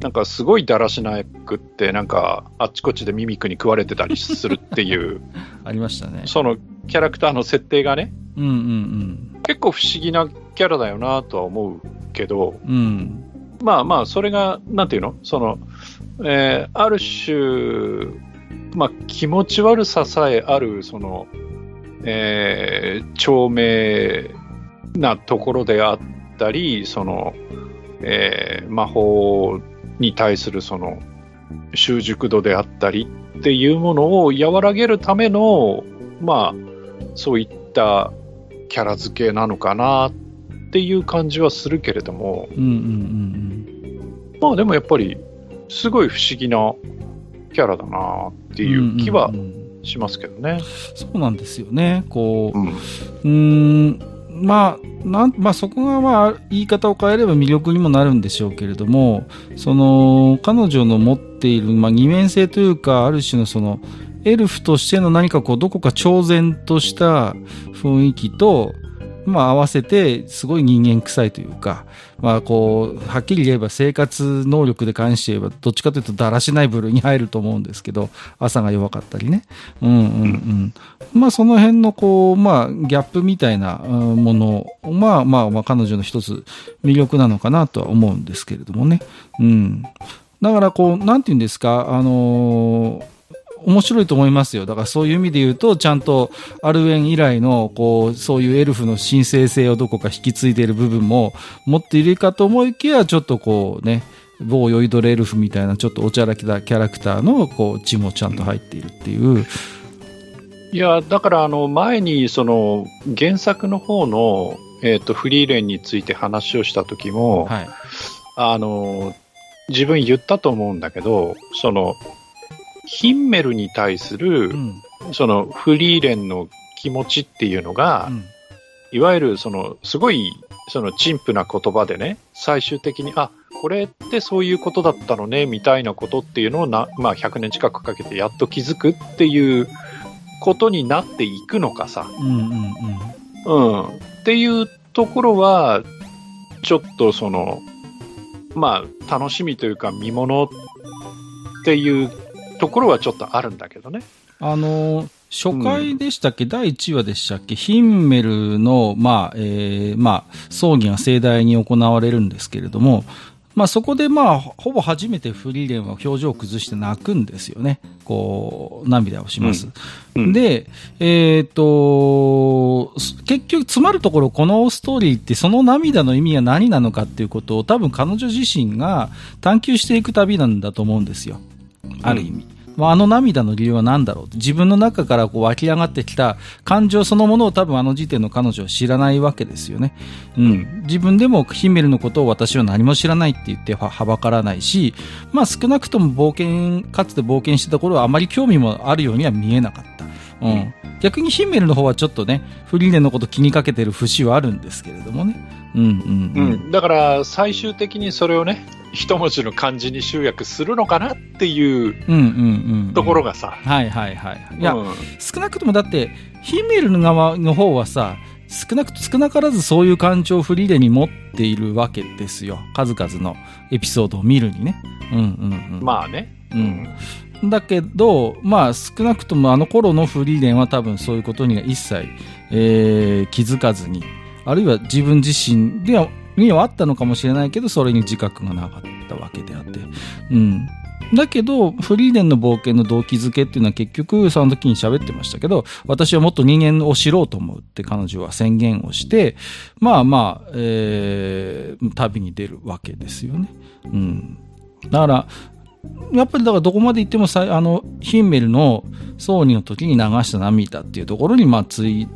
なんかすごいだらしなくって、なんかあっちこっちでミミックに食われてたりするっていう、ありましたね。そのキャラクターの設定がね、うんうん結構不思議なキャラだよなとは思うけど、うん。うん。まあまあ、それが、なんていうの？その、えーある種、まあ、気持ち悪ささえある、その、えー長命なところであったり、その、えー魔法に対するその、習熟度であったりっていうものを和らげるための、まあ、そういったキャラ付けなのかなっていう感じはするけれども、うんうんうんまあでもやっぱり、すごい不思議なキャラだなっていう気はんんうんしますけどね。そうなんですよね。こう、うん。うーん、まあ、なん、まあそこがまあ言い方を変えれば魅力にもなるんでしょうけれども、その、彼女の持っている、まあ二面性というか、ある種のその、エルフとしての何かこう、どこか超然とした雰囲気と、まあ合わせて、すごい人間臭いというか、まあこう、はっきり言えば生活能力で関して言えば、どっちかというとだらしない部類に入ると思うんですけど、朝が弱かったりね。うんうんうん。まあその辺のこう、まあギャップみたいなもの、まあまあまあ彼女の一つ魅力なのかなとは思うんですけれどもね。うん。だからこう、なんて言うんですか、あのー面白いと思いますよ。だからそういう意味で言うと、ちゃんとアルエン以来の、こう、そういうエルフの神聖性をどこか引き継いでいる部分も持っているかと思いきや、ちょっとこうね、某酔いどれエルフみたいなちょっとおちゃらけたキャラクターのこう血もちゃんと入っているっていう。いや、だからあの、前にその、原作の方の、えっ、と、フリーレンについて話をした時も、はい。あの、自分言ったと思うんだけど、その、ヒンメルに対する、うん。その、フリーレンの気持ちっていうのが、うんいわゆるそのすごいその陳腐な言葉でね最終的にあこれってそういうことだったのねみたいなことっていうのをな、まあ、100年近くかけてやっと気づくっていうことになっていくのかさ、うんうんうん。うん、っていうところはちょっとそのまあ楽しみというか見ものっていうところはちょっとあるんだけどね。あのー初回でしたっけ、第1話でしたっけ？ヒンメルの、まあ、えーまあ、葬儀が盛大に行われるんですけれども、まあそこでまあ、ほぼ初めてフリーレンは表情を崩して泣くんですよね。こう、涙をします。うんで、えっ、と、結局詰まるところこのストーリーってその涙の意味は何なのかっていうことを多分彼女自身が探求していく旅なんだと思うんですよ。ある意味。まあ、あの涙の理由は何だろう自分の中からこう湧き上がってきた感情そのものを多分あの時点の彼女は知らないわけですよね。うん。自分でもヒメルのことを私は何も知らないって言ってははばからないし、まあ少なくとも冒険、かつて冒険してた頃はあまり興味もあるようには見えなかった。うん。逆にヒメルの方はちょっとね、フリーレンのこと気にかけてる節はあるんですけれどもね。うんうんううん。ん、だから最終的にそれをね一文字の漢字に集約するのかなっていう。ところがさ、はいはいはい。いや、うん少なくともだって、ヒメルの側の方はさ、少なくと少なからずそういう感情をフリーレンに持っているわけですよ。数々のエピソードを見るにね。うんうんうん。まあね、うん。だけど、まあ少なくともあの頃のフリーレンは多分そういうことには一切、えー気づかずに、あるいは自分自身では、にはあったのかもしれないけど、それに自覚がなかったわけであって。うん。だけど、フリーレンの冒険の動機づけっていうのは結局、その時に喋ってましたけど、私はもっと人間を知ろうと思うって彼女は宣言をして、まあまあ、えー、旅に出るわけですよね。うん。だから、やっぱりだからどこまで行ってもさあの、ヒンメルの葬儀の時に流した涙っていうところに、まあ、つい、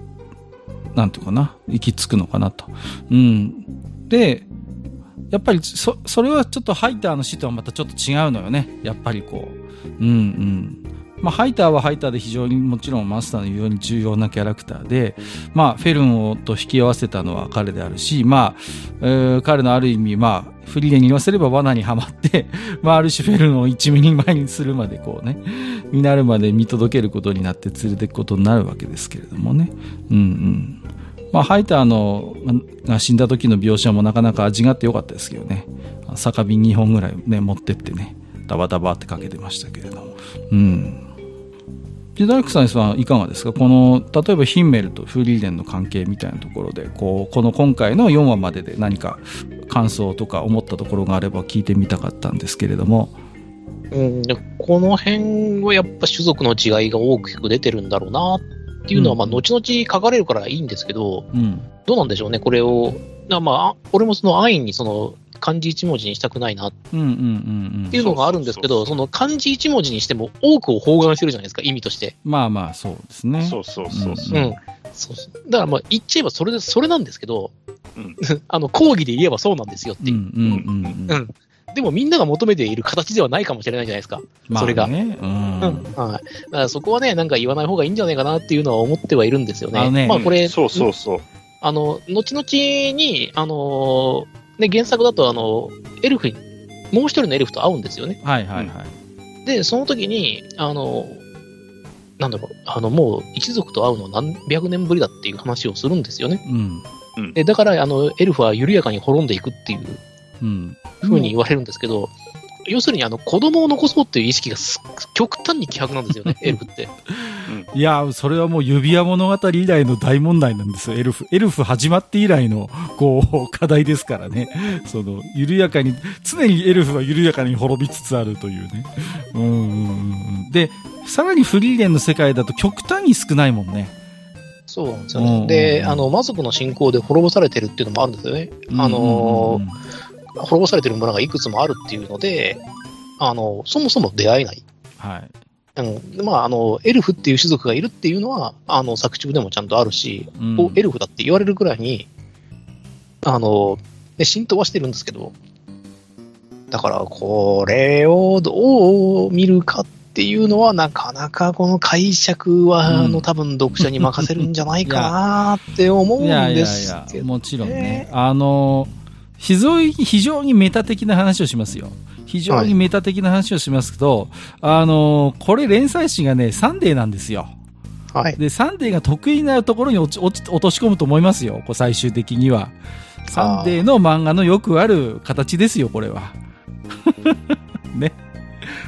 なんていうかな、行き着くのかなと。うん。で、やっぱりそ、それはちょっとハイターの死とはまたちょっと違うのよね。やっぱりこう。うんうん。まあ、ハイターはハイターで非常にもちろんマスターのように重要なキャラクターで、まあ、フェルンをと引き合わせたのは彼であるし、まあ、えー彼のある意味、まあ、フリーレンに言わせれば罠にはまって、まあ、ある種フェルンを一ミリ前にするまでこうね、になるまで見届けることになって連れていくことになるわけですけれどもね。うんうん。まあ、ハイターのが死んだ時の描写もなかなか味があってよかったですけどね。酒瓶2本ぐらいね、持ってってね、ダバダバってかけてましたけれども。うん。で、ダルクさんはいかがですか？この、例えばヒンメルとフリーレンの関係みたいなところで、こう、この今回の4話までで何か感想とか思ったところがあれば聞いてみたかったんですけれども。うん、この辺はやっぱ種族の違いが大きく出てるんだろうなっていうのは、うんまあ、後々書かれるからいいんですけど、うん。どうなんでしょうね、これを。なまあ、俺もその安易にその漢字一文字にしたくないなっうんうんうんうん。ていうのがあるんですけど、その漢字一文字にしても多くを包含してるじゃないですか、意味として。まあまあ、そうですね。そうそうそうそうう。ん。だからまあ、言っちゃえばそれで、それなんですけど、うん あの、講義で言えばそうなんですよっていう。うんうんうんうん。でもみんなが求めている形ではないかもしれないじゃないですか。それがまあね。うん。うん。はい。そこはね、なんか言わない方がいいんじゃないかなっていうのは思ってはいるんですよね。あのねまあこれ、そうそうそう。あの、後々に、あのーね、原作だと、あの、エルフに、もう一人のエルフと会うんですよね。はいはいはい。で、その時に、あの、なんだろう、あの、もう一族と会うの何百年ぶりだっていう話をするんですよね。うん。で、だから、あの、エルフは緩やかに滅んでいくっていううん。風に言われるんですけど、要するに、あの、子供を残そうっていう意識がす極端に希薄なんですよね、エルフって。いや、それはもう指輪物語以来の大問題なんですよ。エルフ。エルフ始まって以来の、こう、課題ですからね。その、緩やかに、常にエルフは緩やかに滅びつつあるというね。うんうんうんうん。で、さらにフリーレンの世界だと極端に少ないもんね。そうなんですよね。で、あの、魔族の信仰で滅ぼされてるっていうのもあるんですよね。あのーうんうんうん滅ぼされてる村がいくつもあるっていうので、あの、そもそも出会えない。はい。うん、でまあ、あの、エルフっていう種族がいるっていうのは、あの、作中でもちゃんとあるし、うんエルフだって言われるぐらいに、あの、ね、浸透はしてるんですけど、だから、これをどう見るかっていうのは、なかなかこの解釈は、うんあの、多分読者に任せるんじゃないかなって思うん いやいやいですやけ、ど。もちろんね。あの、非常に、非常にメタ的な話をしますよ。非常にメタ的な話をしますけど、あの、これ連載誌がね、サンデーなんですよ。はい。で、サンデーが得意なところに落ち落ち落とし込むと思いますよ。こう最終的には。サンデーの漫画のよくある形ですよ、これは。ね。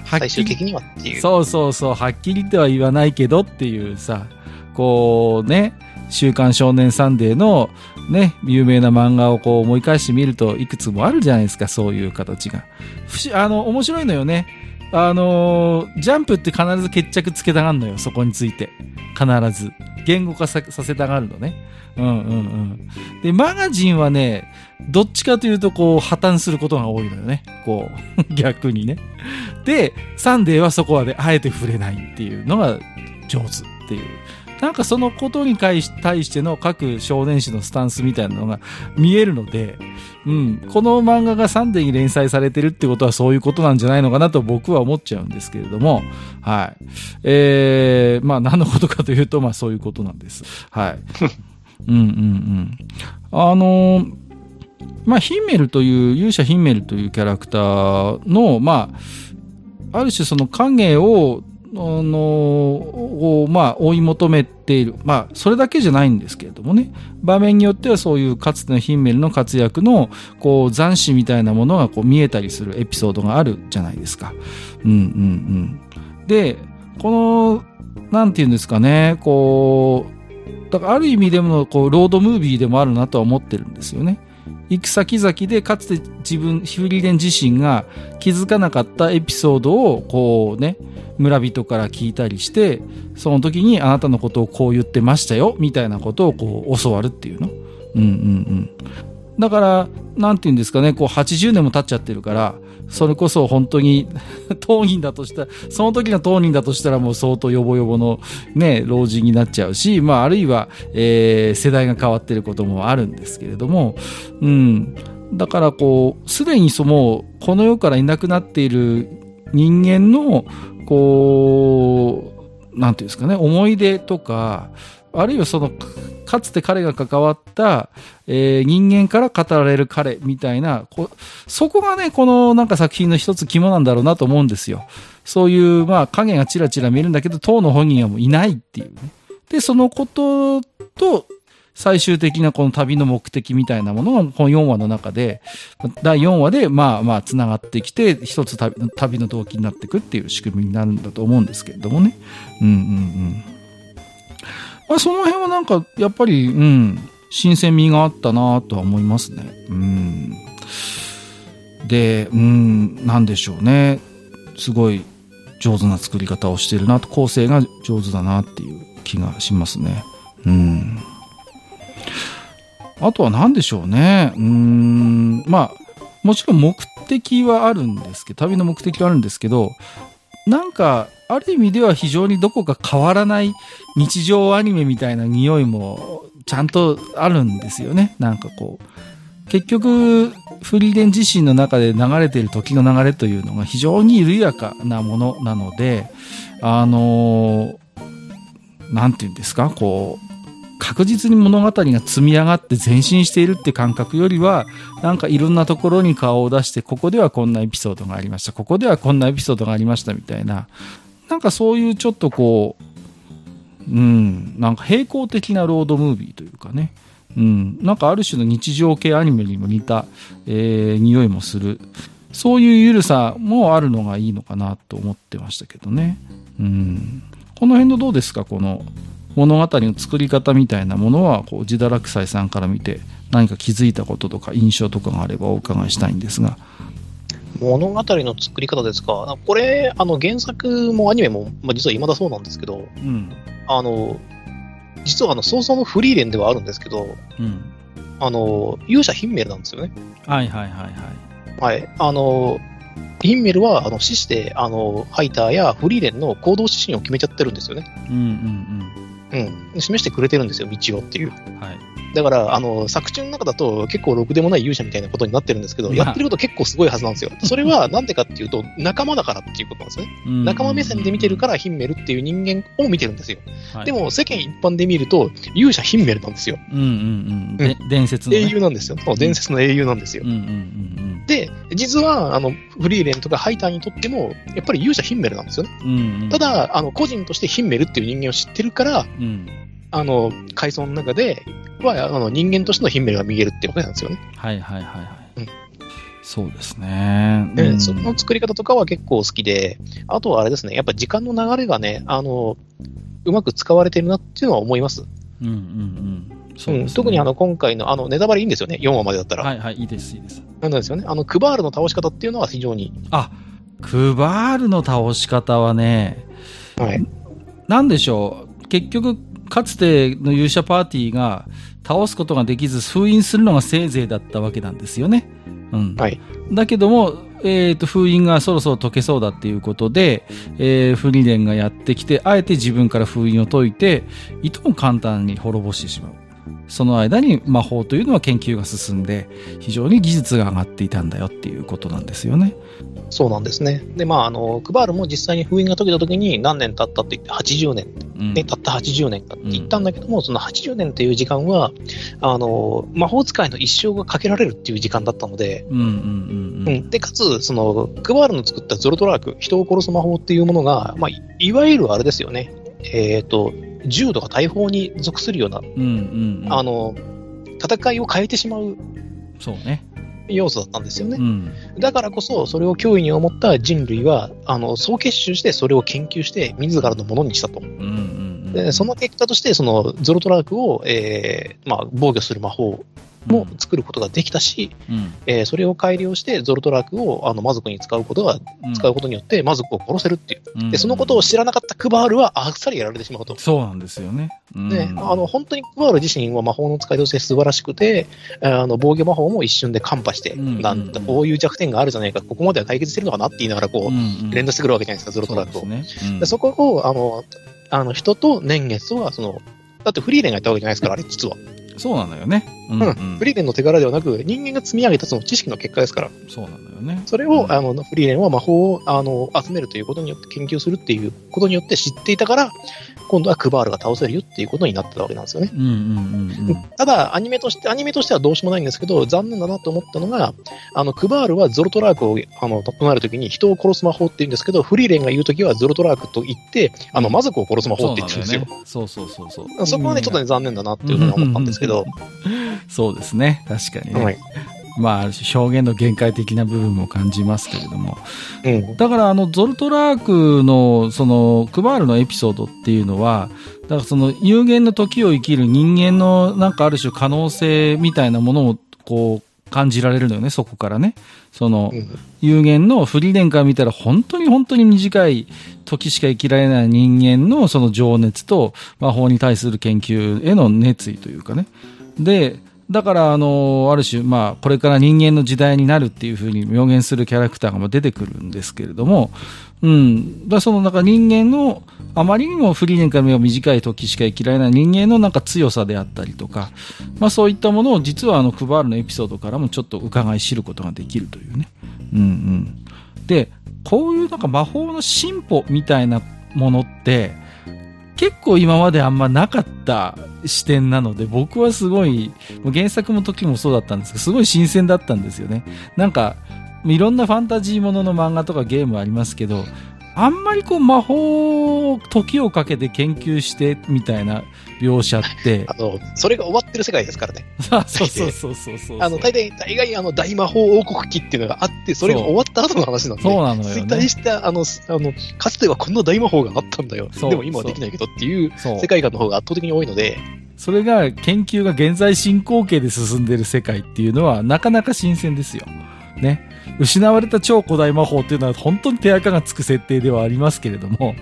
はっ最きり終的にはっていう。そうそうそう、はっきりとは言わないけどっていうさ、こうね、週刊少年サンデーのね、有名な漫画をこう思い返してみるといくつもあるじゃないですか、そういう形が。あの、面白いのよね。あのジャンプって必ず決着つけたがるのよ、そこについて。必ず。言語化させたがるのね。うんうんうん。で、マガジンはね、どっちかというとこう破綻することが多いのよね。こう、逆にね。で、サンデーはそこまであえて触れないっていうのが上手っていう。なんかそのことに対し対しての各少年誌のスタンスみたいなのが見えるので、うん、この漫画がサンデーに連載されてるってことはそういうことなんじゃないのかなと僕は思っちゃうんですけれども、はい。えー、まあ何のことかというと、まあそういうことなんです。はい。うんうんうん。あのーまあ、ヒンメルという、勇者ヒンメルというキャラクターの、まあ、ある種その影を、あのをまあ、追い求めている。まあ、それだけじゃないんですけれどもね。場面によってはそういうかつてのヒンメルの活躍の、こう、斬視みたいなものがこう見えたりするエピソードがあるじゃないですか。うんうんうん。で、この、なんていうんですかね、こう、だからある意味でも、こう、ロードムービーでもあるなとは思ってるんですよね。行く先々でかつて自分、ヒフリデン自身が気づかなかったエピソードをこうね、村人から聞いたりして、その時にあなたのことをこう言ってましたよ、みたいなことをこう教わるっていうの？うんうんうん。だから、何て言うんですかね、こう80年も経っちゃってるから、それこそ本当に 当人だとしたら、その時の当人だとしたらもう相当ヨボヨボのね、老人になっちゃうし、まああるいは、えー世代が変わってることもあるんですけれども、うん。だからこう、すでにその、この世からいなくなっている人間の、こう、なんていうんですかね、思い出とか、あるいはその、かつて彼が関わった、えー人間から語られる彼みたいな、こそこがね、このなんか作品の一つ肝なんだろうなと思うんですよ。そういう、まあ、影がちらちら見えるんだけど、当の本人はもういないっていうね。で、そのことと、最終的なこの旅の目的みたいなものが、この4話の中で、第4話で、まあまあ、繋がってきて、一つ旅旅の動機になっていくっていう仕組みになるんだと思うんですけれどもね。うんうんうん。まあ、その辺はなんか、やっぱり、うん、新鮮味があったなとは思いますね。うん。で、うん、なんでしょうね。すごい上手な作り方をしてるなと、構成が上手だなっていう気がしますね。うん。あとは何でしょうね。うん、まあ、もちろん目的はあるんですけど、旅の目的はあるんですけど、なんか、ある意味では非常にどこか変わらない日常アニメみたいな匂いもちゃんとあるんですよね。なんかこう。結局、フリーレン自身の中で流れている時の流れというのが非常に緩やかなものなので、あのなんて言うんですか、こう、確実に物語が積み上がって前進しているって感覚よりは、なんかいろんなところに顔を出して、ここではこんなエピソードがありました、ここではこんなエピソードがありましたみたいな、なんかそういうちょっとこう、うん、なんか平行的なロードムービーというかね、うん、なんかある種の日常系アニメにも似た、えー匂いもする。そういう緩さもあるのがいいのかなと思ってましたけどね。うん。この辺のどうですか？この物語の作り方みたいなものは、こう、自堕落斎さんから見て何か気づいたこととか印象とかがあればお伺いしたいんですが。物語の作り方ですか？これ、あの、原作もアニメも、まあ、実は未だそうなんですけど、うん。あの、実はあの、早々のフリーレンではあるんですけど、うん。あの、勇者ヒンメルなんですよね。はいはいはいはい。はい。あの、ヒンメルは、あの、死して、あの、ハイターやフリーレンの行動指針を決めちゃってるんですよね。うんうんうん。うん示してくれてるんですよ、道をっていう。はい。だから、あの、作中の中だと結構ろくでもない勇者みたいなことになってるんですけど、まあやってること結構すごいはずなんですよ。それはなんでかっていうと、仲間だからっていうことなんですよね。うん仲間目線で見てるからヒンメルっていう人間を見てるんですよ。はいでも、世間一般で見ると、勇者ヒンメルなんですよ。うんうんうん。で伝説の、ね。英雄なんですよ。伝説の英雄なんですようん。うんうんで、実は、あの、フリーレンとかハイターにとっても、やっぱり勇者ヒンメルなんですよね。うん。うんうん。た、だ、あの、個人としてヒンメルっていう人間を知ってるから、うん。あの、階層の中では、あの、人間としてのヒンメルが見えるってわけなんですよね。はいはいはいはい。うんそうですね。で、うんその作り方とかは結構好きで、あとはあれですね、やっぱ時間の流れがね、あの、うまく使われてるなっていうのは思います。うんうんうん。そうですねうん、特にあの、今回の、あの、ネタバレいいんですよね、4話までだったら。はいはい、いいです、いいです。なんですよね。あの、クバールの倒し方っていうのは非常に、あ、クバールの倒し方はね、はい。なんでしょう。結局、かつての勇者パーティーが倒すことができず封印するのがせいぜいだったわけなんですよね。うん。はい。だけども、えっ、と、封印がそろそろ解けそうだっていうことで、えーフリーレンがやってきて、あえて自分から封印を解いて、いとも簡単に滅ぼしてしまう。その間に魔法というのは研究が進んで、非常に技術が上がっていたんだよっていうことなんですよね。そうなんですね。で、まあ、あの、クバールも実際に封印が解けた時に何年経ったって言って、80年、うん。ね、たった80年かって言ったんだけども、その80年という時間は、あの、魔法使いの一生がかけられるっていう時間だったので、うんうんうんううん。ん、で、かつ、その、クバールの作ったゾロトラーク、人を殺す魔法っていうものが、まあ、いいわゆるあれですよね、えっ、と、銃とか大砲に属するような、うんうんうん。あの、戦いを変えてしまうそうね。要素だったんですよねう。ん。だからこそ、それを脅威に思った人類は、あの、総結集して、それを研究して、自らのものにしたと。うんうんうん。で、その結果として、その、ゾロトラークを、えーまあ、防御する魔法も作ることができたし、うん、えーそれを改良して、ゾロトラークを、あの、魔族に使うことが、うん。使うことによって、魔族を殺せるっていう。うんで、そのことを知らなかったクバールは、あっさりやられてしまうと。そうなんですよね。うんで、あの、本当にクバール自身は魔法の使いとして素晴らしくて、あの、防御魔法も一瞬でカンパして、うんなんだ、こういう弱点があるじゃないか、ここまでは解決してるのかなって言いながら、こう、連打してくるわけじゃないですか、ゾロトラークを。そね。うんでそこを、あの、あの、人と年月は、その、だってフリーレンがやったわけじゃないですから、あれ、実は。そうなのよね。うん、ううんん。フリーレンの手柄ではなく、人間が積み上げたその知識の結果ですから、そうなんだよね。それを、うんあの、フリーレンは魔法を、あの、集めるということによって、研究するっていうことによって知っていたから、今度はクバールが倒せるよっていうことになってたわけなんですよね。うんうんうんうん。ただ、アニメとして、アニメとしてはどうしようもないんですけど、残念だなと思ったのが、あの、クバールはゾロトラークを、あの、唱えるときに人を殺す魔法って言うんですけど、フリーレンが言うときはゾロトラークと言って、あの、魔族を殺す魔法って言ってるんですよ。そうそうそうそう。そこはね、ちょっとね、残念だなっていうふうに思ったんですけど、そうですね。確かにね。はい。まあ、ある種表現の限界的な部分も感じますけれども。うん。だから、あの、ゾルトラークの、その、クバールのエピソードっていうのは、だからその、有限の時を生きる人間の、なんかある種可能性みたいなものを、こう、感じられるのよね、そこからね。そのう、ん有限のフリーレンから見たら本当に本当に短い時しか生きられない人間のその情熱と魔法に対する研究への熱意というかね。で、だから、あの、ある種、まあ、これから人間の時代になるっていうふうに明言するキャラクターがまあ出てくるんですけれども、うん。だその、なんか人間の、あまりにもフリーレンから見れば短い時しか生きられない人間のなんか強さであったりとか、まあそういったものを実はあのクバールのエピソードからもちょっと伺い知ることができるというね。うんうん。で、こういうなんか魔法の進歩みたいなものって、結構今まであんまなかった視点なので、僕はすごい、原作の時もそうだったんですけど、すごい新鮮だったんですよね。なんか、いろんなファンタジーものの漫画とかゲームありますけど、あんまりこう魔法を時をかけて研究してみたいな描写って あ、の、それが終わってる世界ですからね。あそうそうそうそうそう。あの、大体、大概、あの、大魔法王国期っていうのがあって、それが終わった後の話なんで。そうなのよね衰退。した、あの、すあの、かつてはこんな大魔法があったんだよ。そうでも今はできないけどっていうそう世界観の方が圧倒的に多いので、それが研究が現在進行形で進んでる世界っていうのはなかなか新鮮ですよ。ね。失われた超古代魔法っていうのは本当に手垢がつく設定ではありますけれども、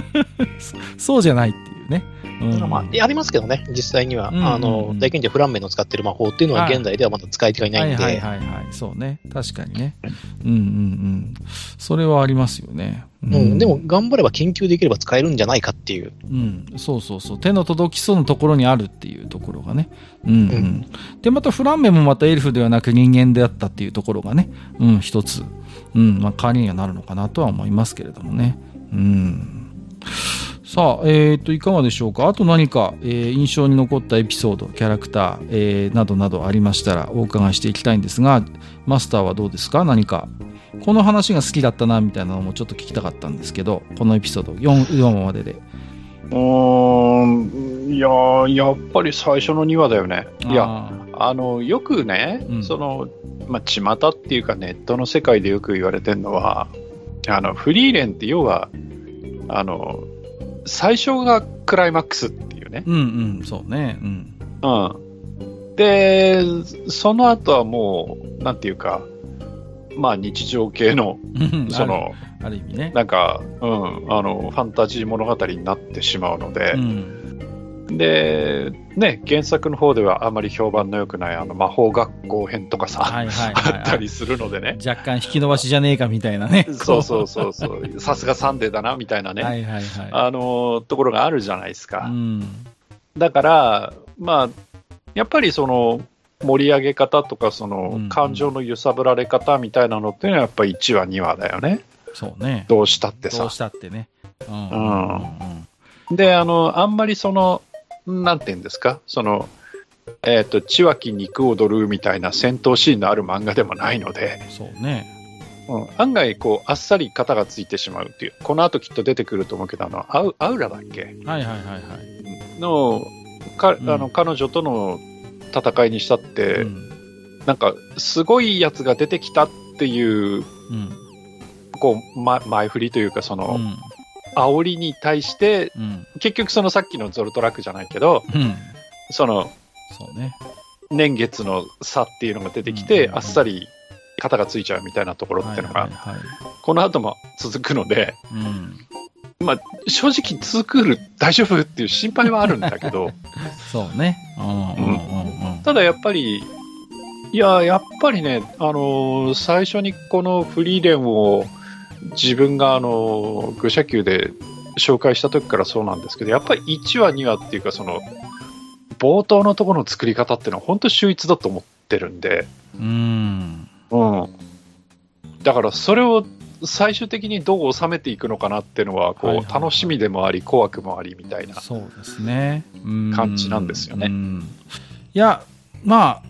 そそうじゃないっていうね。うんまあ、ありますけどね、実際には。うんうんうんあの、大賢者フランメンの使ってる魔法っていうのははい現代ではまだ使い手がいないんで、はいはいはいはい。そうね。確かにね。うんうんうん。それはありますよね。ううん、でも、頑張れば研究できれば使えるんじゃないかっていう。うん、そうそうそう。手の届きそうなところにあるっていうところがね。うん、うん、うんで、またフランメもまたエルフではなく人間であったっていうところがね、うん、一つ、うん、まあ、代わりにはなるのかなとは思いますけれどもね。うん。さあ、えっ、と、いかがでしょうか？あと何か、えー印象に残ったエピソード、キャラクター、えーなどなどありましたらお伺いしていきたいんですが、マスターはどうですか？何か。この話が好きだったな、みたいなのもちょっと聞きたかったんですけど、このエピソード4、4話までで。うーん、いやー、やっぱり最初の2話だよね。いや、ああの、よくね、うんその、まあ、巷っていうかネットの世界でよく言われてるのは、あの、フリーレンって要は、あの、最初がクライマックスっていうね。ーうんうん、そうね。うん。うん。で、その後はもう、なんていうか、まあ日常系の、その、ある、ある意味ね。なんか、うん、あの、ファンタジー物語になってしまうのでう、ん。で、ね、原作の方ではあまり評判の良くない、あの、魔法学校編とかさ、はいはいはい、あったりするのでね。若干引き伸ばしじゃねえかみたいなね。そうそうそうそう、さすがサンデーだな、みたいなね、はいはいはい。あの、ところがあるじゃないですか。うん。だから、まあ、やっぱりその、盛り上げ方とか、そのうん、感情の揺さぶられ方みたいなのっていうのは、やっぱり1話、2話だよね。そうね。どうしたってさどう。したってね。うん。うんで、あの、あんまりその、なんていうんですか、その、えっ、と、血湧き肉踊るみたいな戦闘シーンのある漫画でもないので、そうね。うん、案外、こう、あっさり型がついてしまうっていう、この後きっと出てくると思うけど、あの、アウアウラだっけ？はいはいはいはい。の、かうんあの彼女との戦いにしたって、うん。なんか、すごいやつが出てきたっていう、うん。こう、ま、前振りというか、そうの、ん。煽りに対して、うん。結局そのさっきのゾルトラックじゃないけど、うん。その、そうね。年月の差っていうのが出てきて、うんあっさり型がついちゃうみたいなところっていうのが、はいはいはい。この後も続くので、うん。まあ、正直2クール大丈夫っていう心配はあるんだけど、そうね。うんうんうんうん。ただやっぱり、いや、やっぱりね、あのー最初にこのフリーレンを自分があのー愚者級で紹介した時からそうなんですけど、やっぱり1話、2話っていうか、その、冒頭のところの作り方っていうのは本当秀逸だと思ってるんで、うん。うん。だからそれを最終的にどう収めていくのかなっていうのは、こう、はいはいはい楽しみでもあり、怖くもありみたいな。そうですね。うん感じなんですよねうんいや、まあ、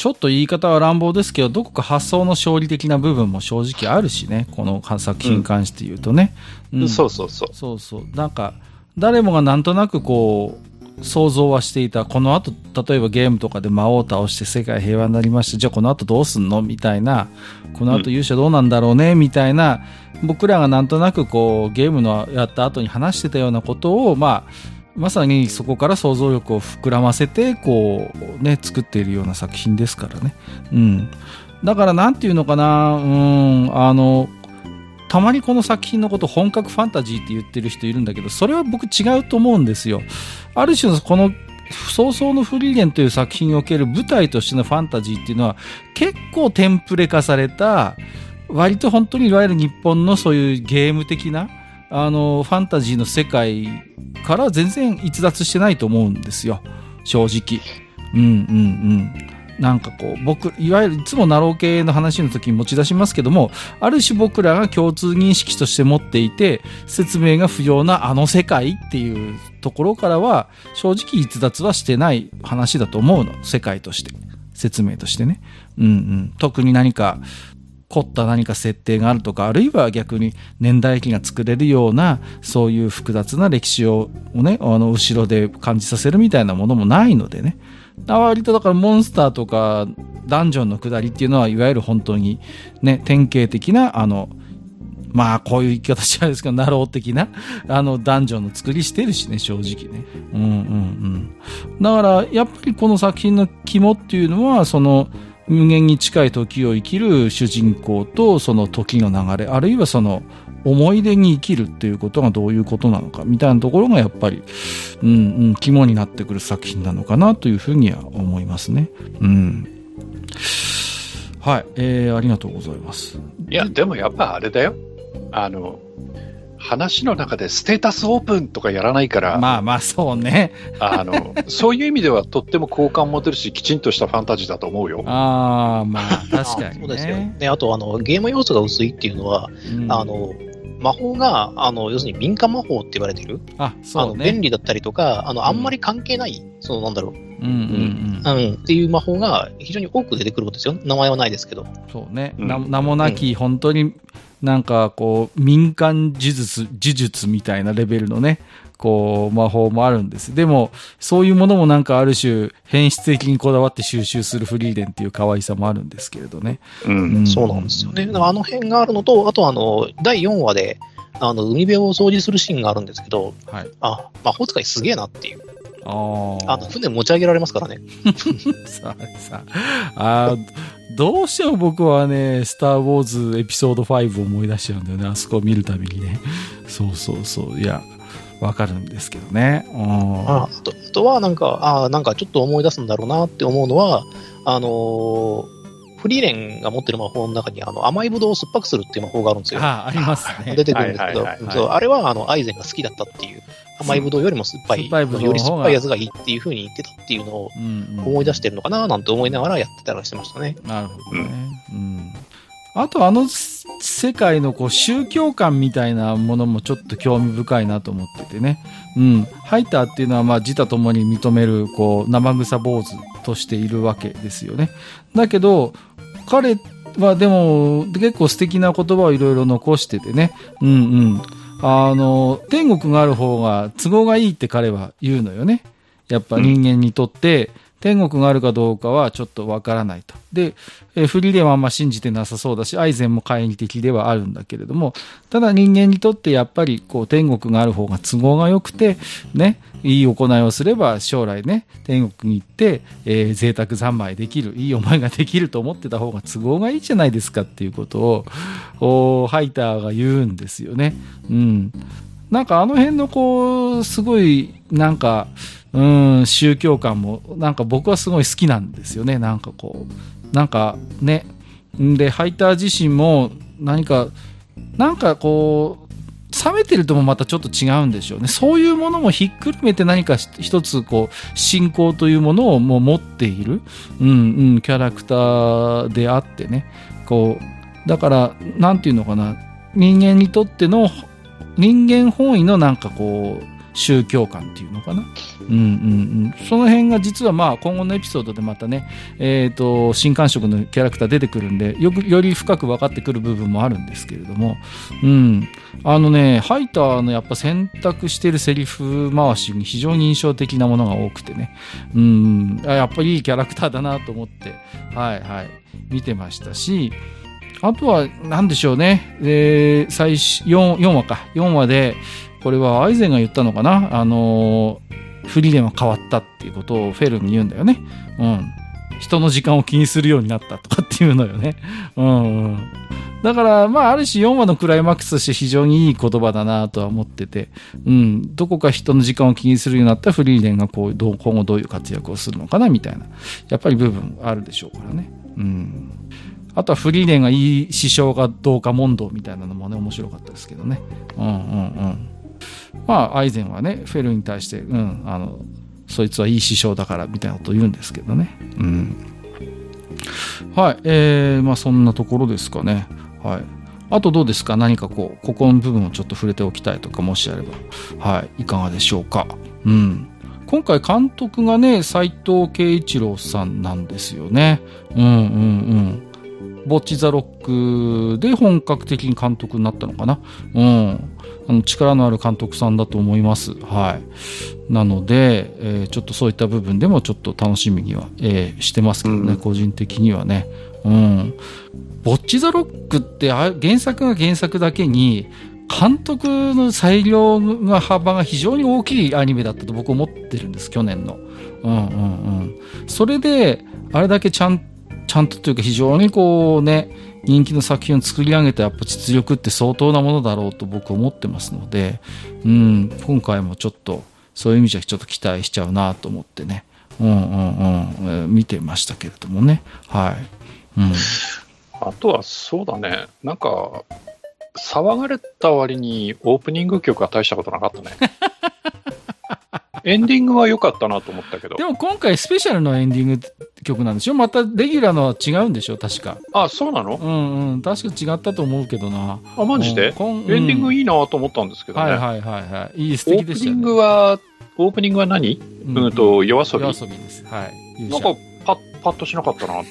ちょっと言い方は乱暴ですけど、どこか発想の勝利的な部分も正直あるしね、この作品に関して言うとね。うんそうそうそう。そうそう。なんか、誰もがなんとなくこう、想像はしていた。この後、例えばゲームとかで魔王を倒して世界平和になりました。じゃあこの後どうすんのみたいな。この後勇者どうなんだろうねみたいな。僕らがなんとなくこう、ゲームのやった後に話してたようなことを、まあ、まさにそこから想像力を膨らませて、こう、ね、作っているような作品ですからね。うん。だからなんていうのかな、うん、あの、たまにこの作品のこと本格ファンタジーって言ってる人いるんだけど、それは僕違うと思うんですよ。ある種のこの、早々のフリーレンという作品における舞台としてのファンタジーっていうのは結構テンプレ化された、割と本当にいわゆる日本のそういうゲーム的な、あの、ファンタジーの世界から全然逸脱してないと思うんですよ。正直。うんうんうん。なんかこう、僕、いわゆるいつもナロー系の話の時に持ち出しますけども、ある種僕らが共通認識として持っていて、説明が不要なあの世界っていうところからは、正直逸脱はしてない話だと思うの。世界として。説明としてね。うんうん。特に何か、凝った何か設定があるとか、あるいは逆に年代記が作れるような、そういう複雑な歴史をね、あの、後ろで感じさせるみたいなものもないのでね。割とだからモンスターとかダンジョンの下りっていうのはいわゆる本当にね、典型的な、あの、まあこういう言い方しちゃうんですけど、ナロー的な、あの、ダンジョンの作りしてるしね、正直ね。うんうんうん。だから、やっぱりこの作品の肝っていうのは、その、無限に近い時を生きる主人公とその時の流れ、あるいはその思い出に生きるっていうことがどういうことなのかみたいなところがやっぱり、うんうん、肝になってくる作品なのかなというふうには思いますね。うん。はい、えー、ありがとうございます。いや、でもやっぱあれだよ。あの、話の中でステータスオープンとかやらないから、まあまあそうね。あの、そういう意味ではとっても好感持てるし、きちんとしたファンタジーだと思うよ。ああ、まあ確かに、ね。そうですよ。ね、あとあの、ゲーム要素が薄いっていうのは、うんあの、魔法が、あの、要するに民間魔法って言われてる、あ、あの、そうね。便利だったりとか、あの、あんまり関係ない、その、なんだろう、うんうんうん。うん、っていう魔法が非常に多く出てくるんですよ。名前はないですけど。そうね。うんな名もなき、本当になんかこう、民間呪術、呪術みたいなレベルのね、こう、魔法もあるんです。でも、そういうものもなんかある種、変質的にこだわって収集するフリーレンっていう可愛さもあるんですけれどね。うん。そうなんですよね。あの辺があるのと、あとあの、第4話で、あの、海辺を掃除するシーンがあるんですけど、はい。あ、魔法使いすげえなっていう。ああ。あの、船持ち上げられますからね。さあさあ、あーどうしても僕はね、スター・ウォーズエピソード5を思い出しちゃうんだよね。あそこを見るたびにね。そうそうそう。いや、わかるんですけどね。うんああとあとは、なんか、あなんかちょっと思い出すんだろうなって思うのは、あのーフリーレンが持ってる魔法の中に、あの、甘いブドウを酸っぱくするっていう魔法があるんですよ。ああ、ありますね。出てくるんですけど、はいはいはいはいそうあれは、あの、アイゼンが好きだったっていう、甘いブドウよりも酸っぱい、より酸っぱいやつがいいっていう風に言ってたっていうのを思い出してるのかななんて思いながらやってたりしてましたね。なるほどね。うん。あとあのす世界のこう宗教観みたいなものもちょっと興味深いなと思っててね。うん。ハイターっていうのはまあ自他ともに認めるこう生臭坊主としているわけですよね。だけど、彼はでも結構素敵な言葉をいろいろ残しててね。うんうん。あの、天国がある方が都合がいいって彼は言うのよね。やっぱ人間にとって、天国があるかどうかはちょっとわからないと。で、えーフリーレンはあんま信じてなさそうだし、アイゼンも懐疑的ではあるんだけれども、ただ人間にとってやっぱりこう天国がある方が都合が良くて、ね、いい行いをすれば将来ね、天国に行って、えー贅沢三昧できる、いい思いができると思ってた方が都合がいいじゃないですかっていうことを、おハイターが言うんですよね。うん。なんかあの辺のこう、すごい、なんか、うん、宗教観も、なんか僕はすごい好きなんですよね。なんかこう、なんかね。で、ハイター自身も何か、なんかこう、冷めてるともまたちょっと違うんでしょうね。そういうものもひっくるめて何か一つこう、信仰というものをもう持っている、うんうん、キャラクターであってね。こう、だから、なんていうのかな、人間にとっての、人間本位のなんかこう、宗教観っていうのかな？うんうんうん。その辺が実はまあ今後のエピソードでまたね、えっ、ー、と、新感触のキャラクター出てくるんで、よく、より深く分かってくる部分もあるんですけれども、うん。あのね、ハイターのやっぱ選択してるセリフ回しに非常に印象的なものが多くてね、うん、やっぱりいいキャラクターだなと思って、はいはい、見てましたし、あとは、なんでしょうね。えー、最初、4、4話か。4話で、これはアイゼンが言ったのかな？あのー、フリーレンは変わったっていうことをフェルに言うんだよね。うん。人の時間を気にするようになったとかっていうのよね。うん、うん。だから、まあ、ある種4話のクライマックスとして非常にいい言葉だなとは思ってて、うん、どこか人の時間を気にするようになったフリーレンがこう、どう、今後どういう活躍をするのかなみたいな、やっぱり部分あるでしょうからね。うん。あとはフリーレンがいい師匠がどうか問答みたいなのもね、面白かったですけどね。うんうんうん。まあ、アイゼンはね、フェルに対して、うん、あの、そいつはいい師匠だからみたいなこと言うんですけどね。うん。はい。えー、まあそんなところですかね。はい。あとどうですか？何かこう、ここの部分をちょっと触れておきたいとか、もしあれば、はい、いかがでしょうか？うん。今回監督がね、斎藤圭一郎さんなんですよね。うんうんうん。ボッチ・ザ・ロックで本格的に監督になったのかな。うん。あの力のある監督さんだと思います。はい。なので、えー、ちょっとそういった部分でもちょっと楽しみには、えー、してますけどね、うん、個人的にはね。うん。ボッチ・ザ・ロックって原作が原作だけに、監督の裁量が幅が非常に大きいアニメだったと僕思ってるんです、去年の。うんうんうん。それで、あれだけちゃん、ちゃんとというか非常にこうね、人気の作品を作り上げたやっぱ実力って相当なものだろうと僕思ってますので、うん、今回もちょっとそういう意味じゃちょっと期待しちゃうなと思ってね、うんうんうん、えー、見てましたけれどもね。はい。うん。あとはそうだね、なんか、騒がれた割にオープニング曲は大したことなかったね。エンディングは良かったなと思ったけど。でも今回スペシャルのエンディング曲なんでしょ？またレギュラーのは違うんでしょ？確か。あ、そうなの？うんうん。確か違ったと思うけどな。あ、マジで、うん、エンディングいいなと思ったんですけどね。はいはいはいはい。いい、素敵でしたね。オープニングは、オープニングは何？うん、うんと、夜遊び。夜遊びです。はい。なんか、パッ、パッとしなかったなって。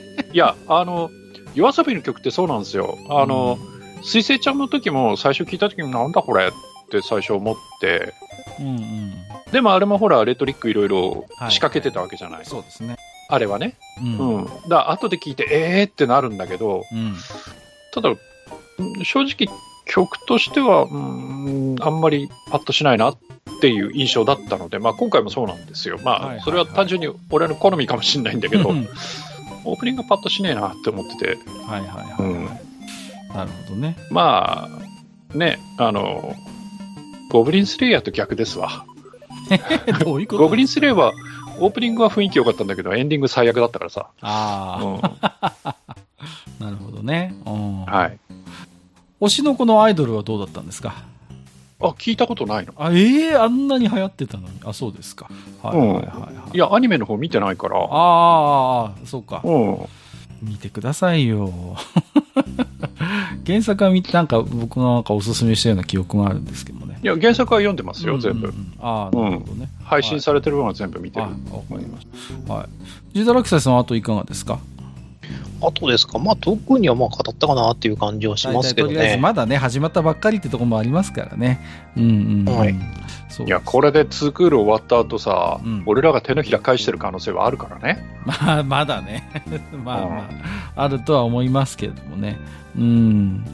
いや、あの、夜遊びの曲ってそうなんですよ。あの、水星ちゃんの時も最初聞いた時になんだこれって最初思って、うんうん、でもあれもほら、レトリックいろいろ仕掛けてたわけじゃない。はい、そうですね。あれはね。うん。うん、だ後で聞いて、えーってなるんだけど、うん、ただ、正直、曲としては、うん、あんまりパッとしないなっていう印象だったので、まあ今回もそうなんですよ。まあ、それは単純に俺の好みかもしれないんだけど、オープニングパッとしねえなって思ってて。はいはいはい、はい、うん。なるほどね。まあ、ね、あの、ゴブリンスレイヤーと逆ですわ。どういうこと？ゴブリンスレイは、オープニングは雰囲気良かったんだけど、エンディング最悪だったからさ。ああ。うん、なるほどね。はい。推しの子のアイドルはどうだったんですか？あ、聞いたことないのあ、ええー、あんなに流行ってたのに。あ、そうですか。はいはいはい、はい、いや、アニメの方見てないから。ああ、そうか。うん。見てくださいよ。原作は見て、なんか僕がなんかおすすめしたような記憶があるんですけどもね。いや、原作は読んでますよ、うんうん、全部。ああ、なるほどね、うん、配信されてるのは全部見てる。わ、はい、かりました。はい。ジーダラクサイさんはあといかがですか？あとですか、まあ、特にはまあ語ったかなっていう感じはしますけどね。まだね、始まったばっかりってところもありますからね。うんうん、うん、はい。いや、これで2クール終わった後さ、うん、俺らが手のひら返してる可能性はあるからね。まあ、まだね。まあまあ、あるとは思いますけれどもね。うん。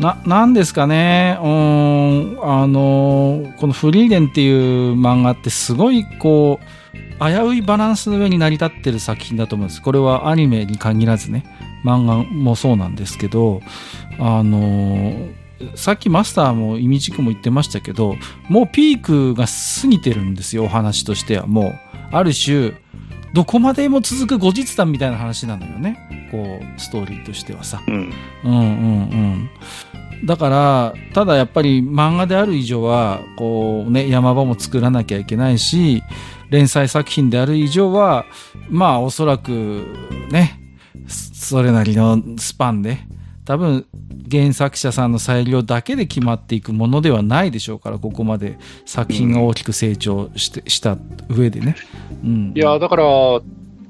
な、なんですかね。うん、あの、このフリーレンっていう漫画ってすごいこう、危ういバランスの上に成り立ってる作品だと思うんです。これはアニメに限らずね、漫画もそうなんですけど、あのさっきマスターも意味軸も言ってましたけど、もうピークが過ぎてるんですよ、お話としては。もう、ある種、どこまでも続く後日談みたいな話なのよね。こう、ストーリーとしてはさ。うん。うんうんうん。だから、ただやっぱり漫画である以上は、こうね、山場も作らなきゃいけないし、連載作品である以上は、まあおそらくね、そそれなりのスパンで、多分原作者さんの裁量だけで決まっていくものではないでしょうから、ここまで作品が大きく成長して、した上でね。うん。いや、だから、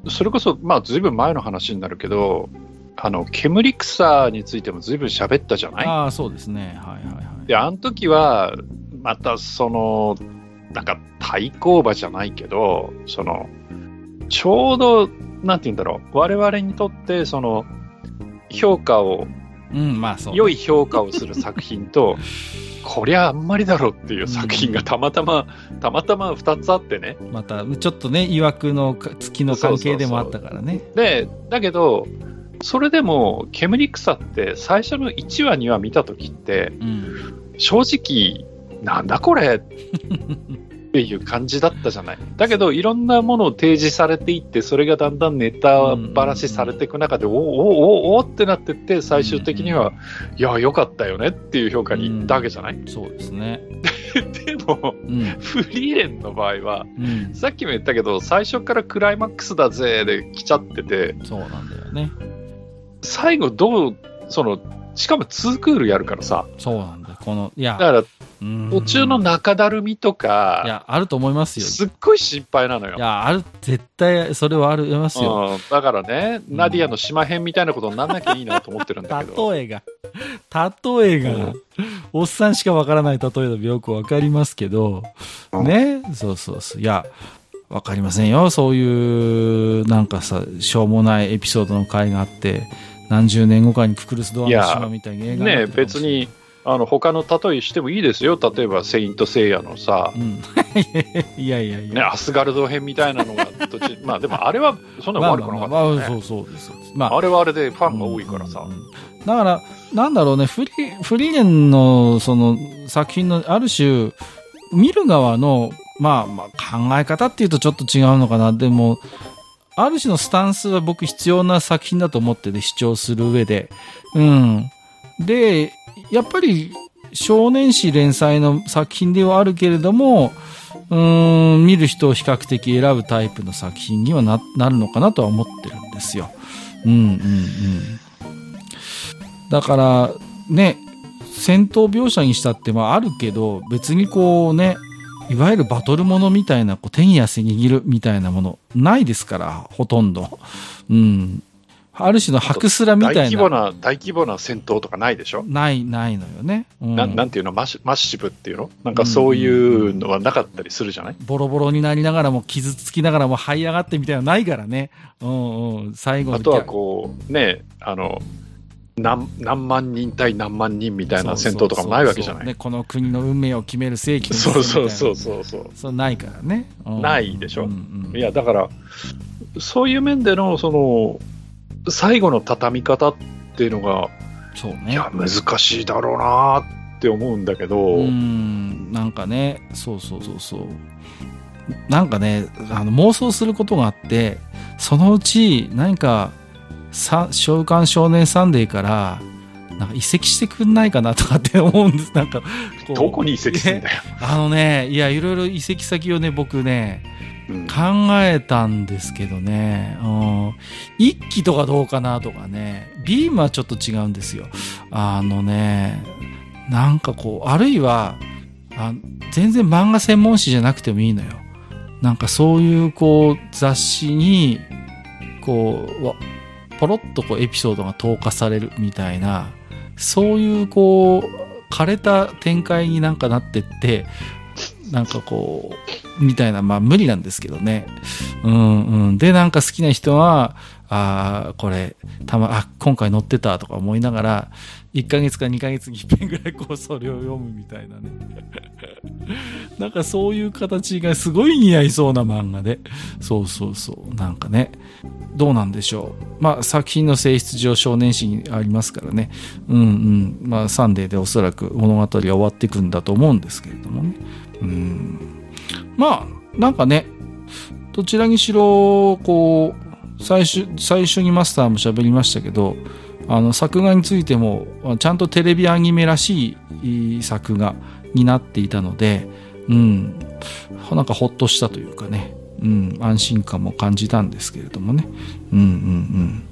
それこそ、まあ、ずいぶん前の話になるけど、あの、煙草についてもずいぶん喋ったじゃない？ああ、そうですね。はいはいはい。で、あの時は、またその、なんか対抗馬じゃないけど、その、ちょうど、なんて言うんだろう、我々にとって、その、評価を、うん、まあそう。良い評価をする作品と、こりゃあんまりだろうっていう作品がたまたま、たまたま2つあってね。また、ちょっとね、曰くのか月の関係でもあったからね。で、だけど、それでも、煙草って最初の1話、2話見た時って、うん。正直、なんだこれ？っていう感じだったじゃない。だけど、いろんなものを提示されていって、それがだんだんネタばらしされていく中で、おおおおってなってって、最終的には、いや、良かったよねっていう評価に行ったわけじゃない？そうですね。でも、うん。フリーレンの場合は、うん。さっきも言ったけど、最初からクライマックスだぜで来ちゃってて、そうなんだよね。最後どう、その、しかも2クールやるからさ、そうなん。この、いやだ、からうん途中の中だるみといか、や、あると思いますよ。すっごい心配なのよい。や、ある、絶対、それはありますよ。うん、だからね、ナディアの島編みたいなことにならなきゃいいなと思ってるんだけど。例えが、例えがうん、おっさんしかわからない例えだとよくわかりますけど、うんね、そうそうそう。いや、わかりませんよ。そういう、なんかさ、しょうもないエピソードの回があって、何十年後かにククルスドアの島みたいに映画になね別に、あの、他の例えしてもいいですよ。例えば、セイント・セイヤのさう、ん。いやいやいや。ね、アスガルド編みたいなのが まあでもあれはそんなまあ悪くなかまあまあ、ったよね。そうそうです。まあ、あれはあれでファンが多いからさうん。うんうんだから、なんだろうね、フリー、フリーレンの、その、作品の、ある種、見る側の、まあ、まあ、考え方っていうとちょっと違うのかな。でも、ある種のスタンスは僕必要な作品だと思ってて、視聴する上で。うん。で、やっぱり、少年誌連載の作品ではあるけれども、うーん、見る人を比較的選ぶタイプの作品にはな、なるのかなとは思ってるんですよ。うんうんうん。だから、ね、戦闘描写にしたって、まああるけど、別にこうね、いわゆるバトルものみたいな、こう手に汗握るみたいなもの、ないですから、ほとんど。うん。ある種の白スラみ大たいな。規模な、大規模な戦闘とかないでしょ、ない、ないのよね。うん。ななんていうの？マッシマッシブっていうの？なんかそういうのはなかったりするじゃない、ボロボロになりながらも傷つきながらも這い上がってみたいなのないからね。うんうん。最後のあとはこう、ね、あの、何何万人対何万人みたいな戦闘とかもないわけじゃない？ね、この国の運命を決める世紀のそうそうそうそうそう。そうないからね。うん。ないでしょ？うんうん。いや、だから、そういう面での、その、最後の畳み方っていうのが、そうね。いや、難しいだろうなって思うんだけど、うん、なんかね、そうそうそうそう。なんかね、あの妄想することがあって、そのうち何か、さ週刊少年サンデーから、なんか移籍してくんないかなとかって思うんです。なんか、どこに移籍するんだよ。あのね、いや、いろいろ移籍先をね、僕ね、うん考えたんですけどね、うん、一期とかどうかなとかね、ビームはちょっと違うんですよ。あのね、なんかこう、あるいは、あ全然漫画専門誌じゃなくてもいいのよ。なんかそういうこう雑誌に、こう、ポロッとこうエピソードが投下されるみたいな、そういうこう、枯れた展開になんかなってって、なんかこう、みたいな、まあ無理なんですけどね。うんうん。で、なんか好きな人は、ああ、これ、たま、あ、今回載ってたとか思いながら、1ヶ月か2ヶ月に一遍ぐらいこう、それを読むみたいなね。なんかそういう形がすごい似合いそうな漫画で。そうそうそう。なんかね。どうなんでしょう。まあ作品の性質上少年誌にありますからね。うんうん。まあサンデーでおそらく物語は終わっていくんだと思うんですけれどもね。うん。まあ、なんかね、どちらにしろ、こう、最初、最初にマスターも喋りましたけど、あの、作画についても、ちゃんとテレビアニメらしい作画になっていたので、うん、なんかほっとしたというかね、うん、安心感も感じたんですけれどもね。うんうんうん。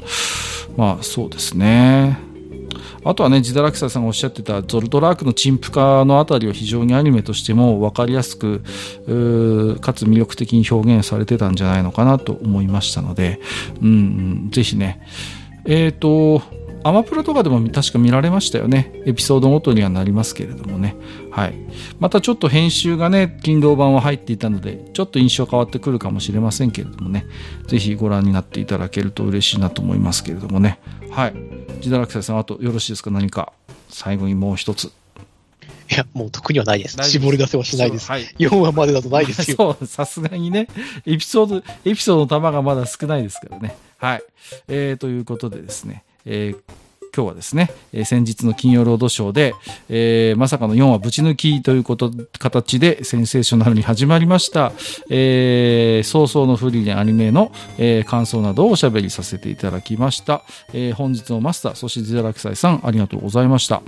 まあ、そうですね。あとはね、ジダラクサさんがおっしゃってたゾルトラークの陳腐化のあたりを非常にアニメとしても分かりやすく、かつ魅力的に表現されてたんじゃないのかなと思いましたので、うん、うん、ぜひね、えっ、ー、と、アマプラとかでも確か見られましたよね。エピソードごとにはなりますけれどもね。はい。またちょっと編集がね、金堂版は入っていたので、ちょっと印象変わってくるかもしれませんけれどもね。ぜひご覧になっていただけると嬉しいなと思いますけれどもね。はい。自堕落斎さん、あとよろしいですか何か、最後にもう一つ。いや、もう特にはないです。絞り出せはしないです。はい、4話までだとないですよ。さすがにね、エピソード、エピソードの玉がまだ少ないですからね。はい。えー、ということでですね、えー今日はですね、えー、先日の金曜ロードショーで、えー、まさかの4話ぶち抜きということ形でセンセーショナルに始まりました、えー、早々のフリーレンアニメの、えー、感想などをおしゃべりさせていただきました、えー、本日のマスターそしてゼラキサイさんありがとうございました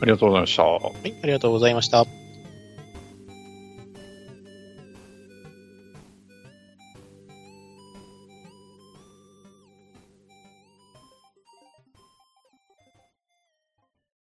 ありがとうございました。はい、ありがとうございました。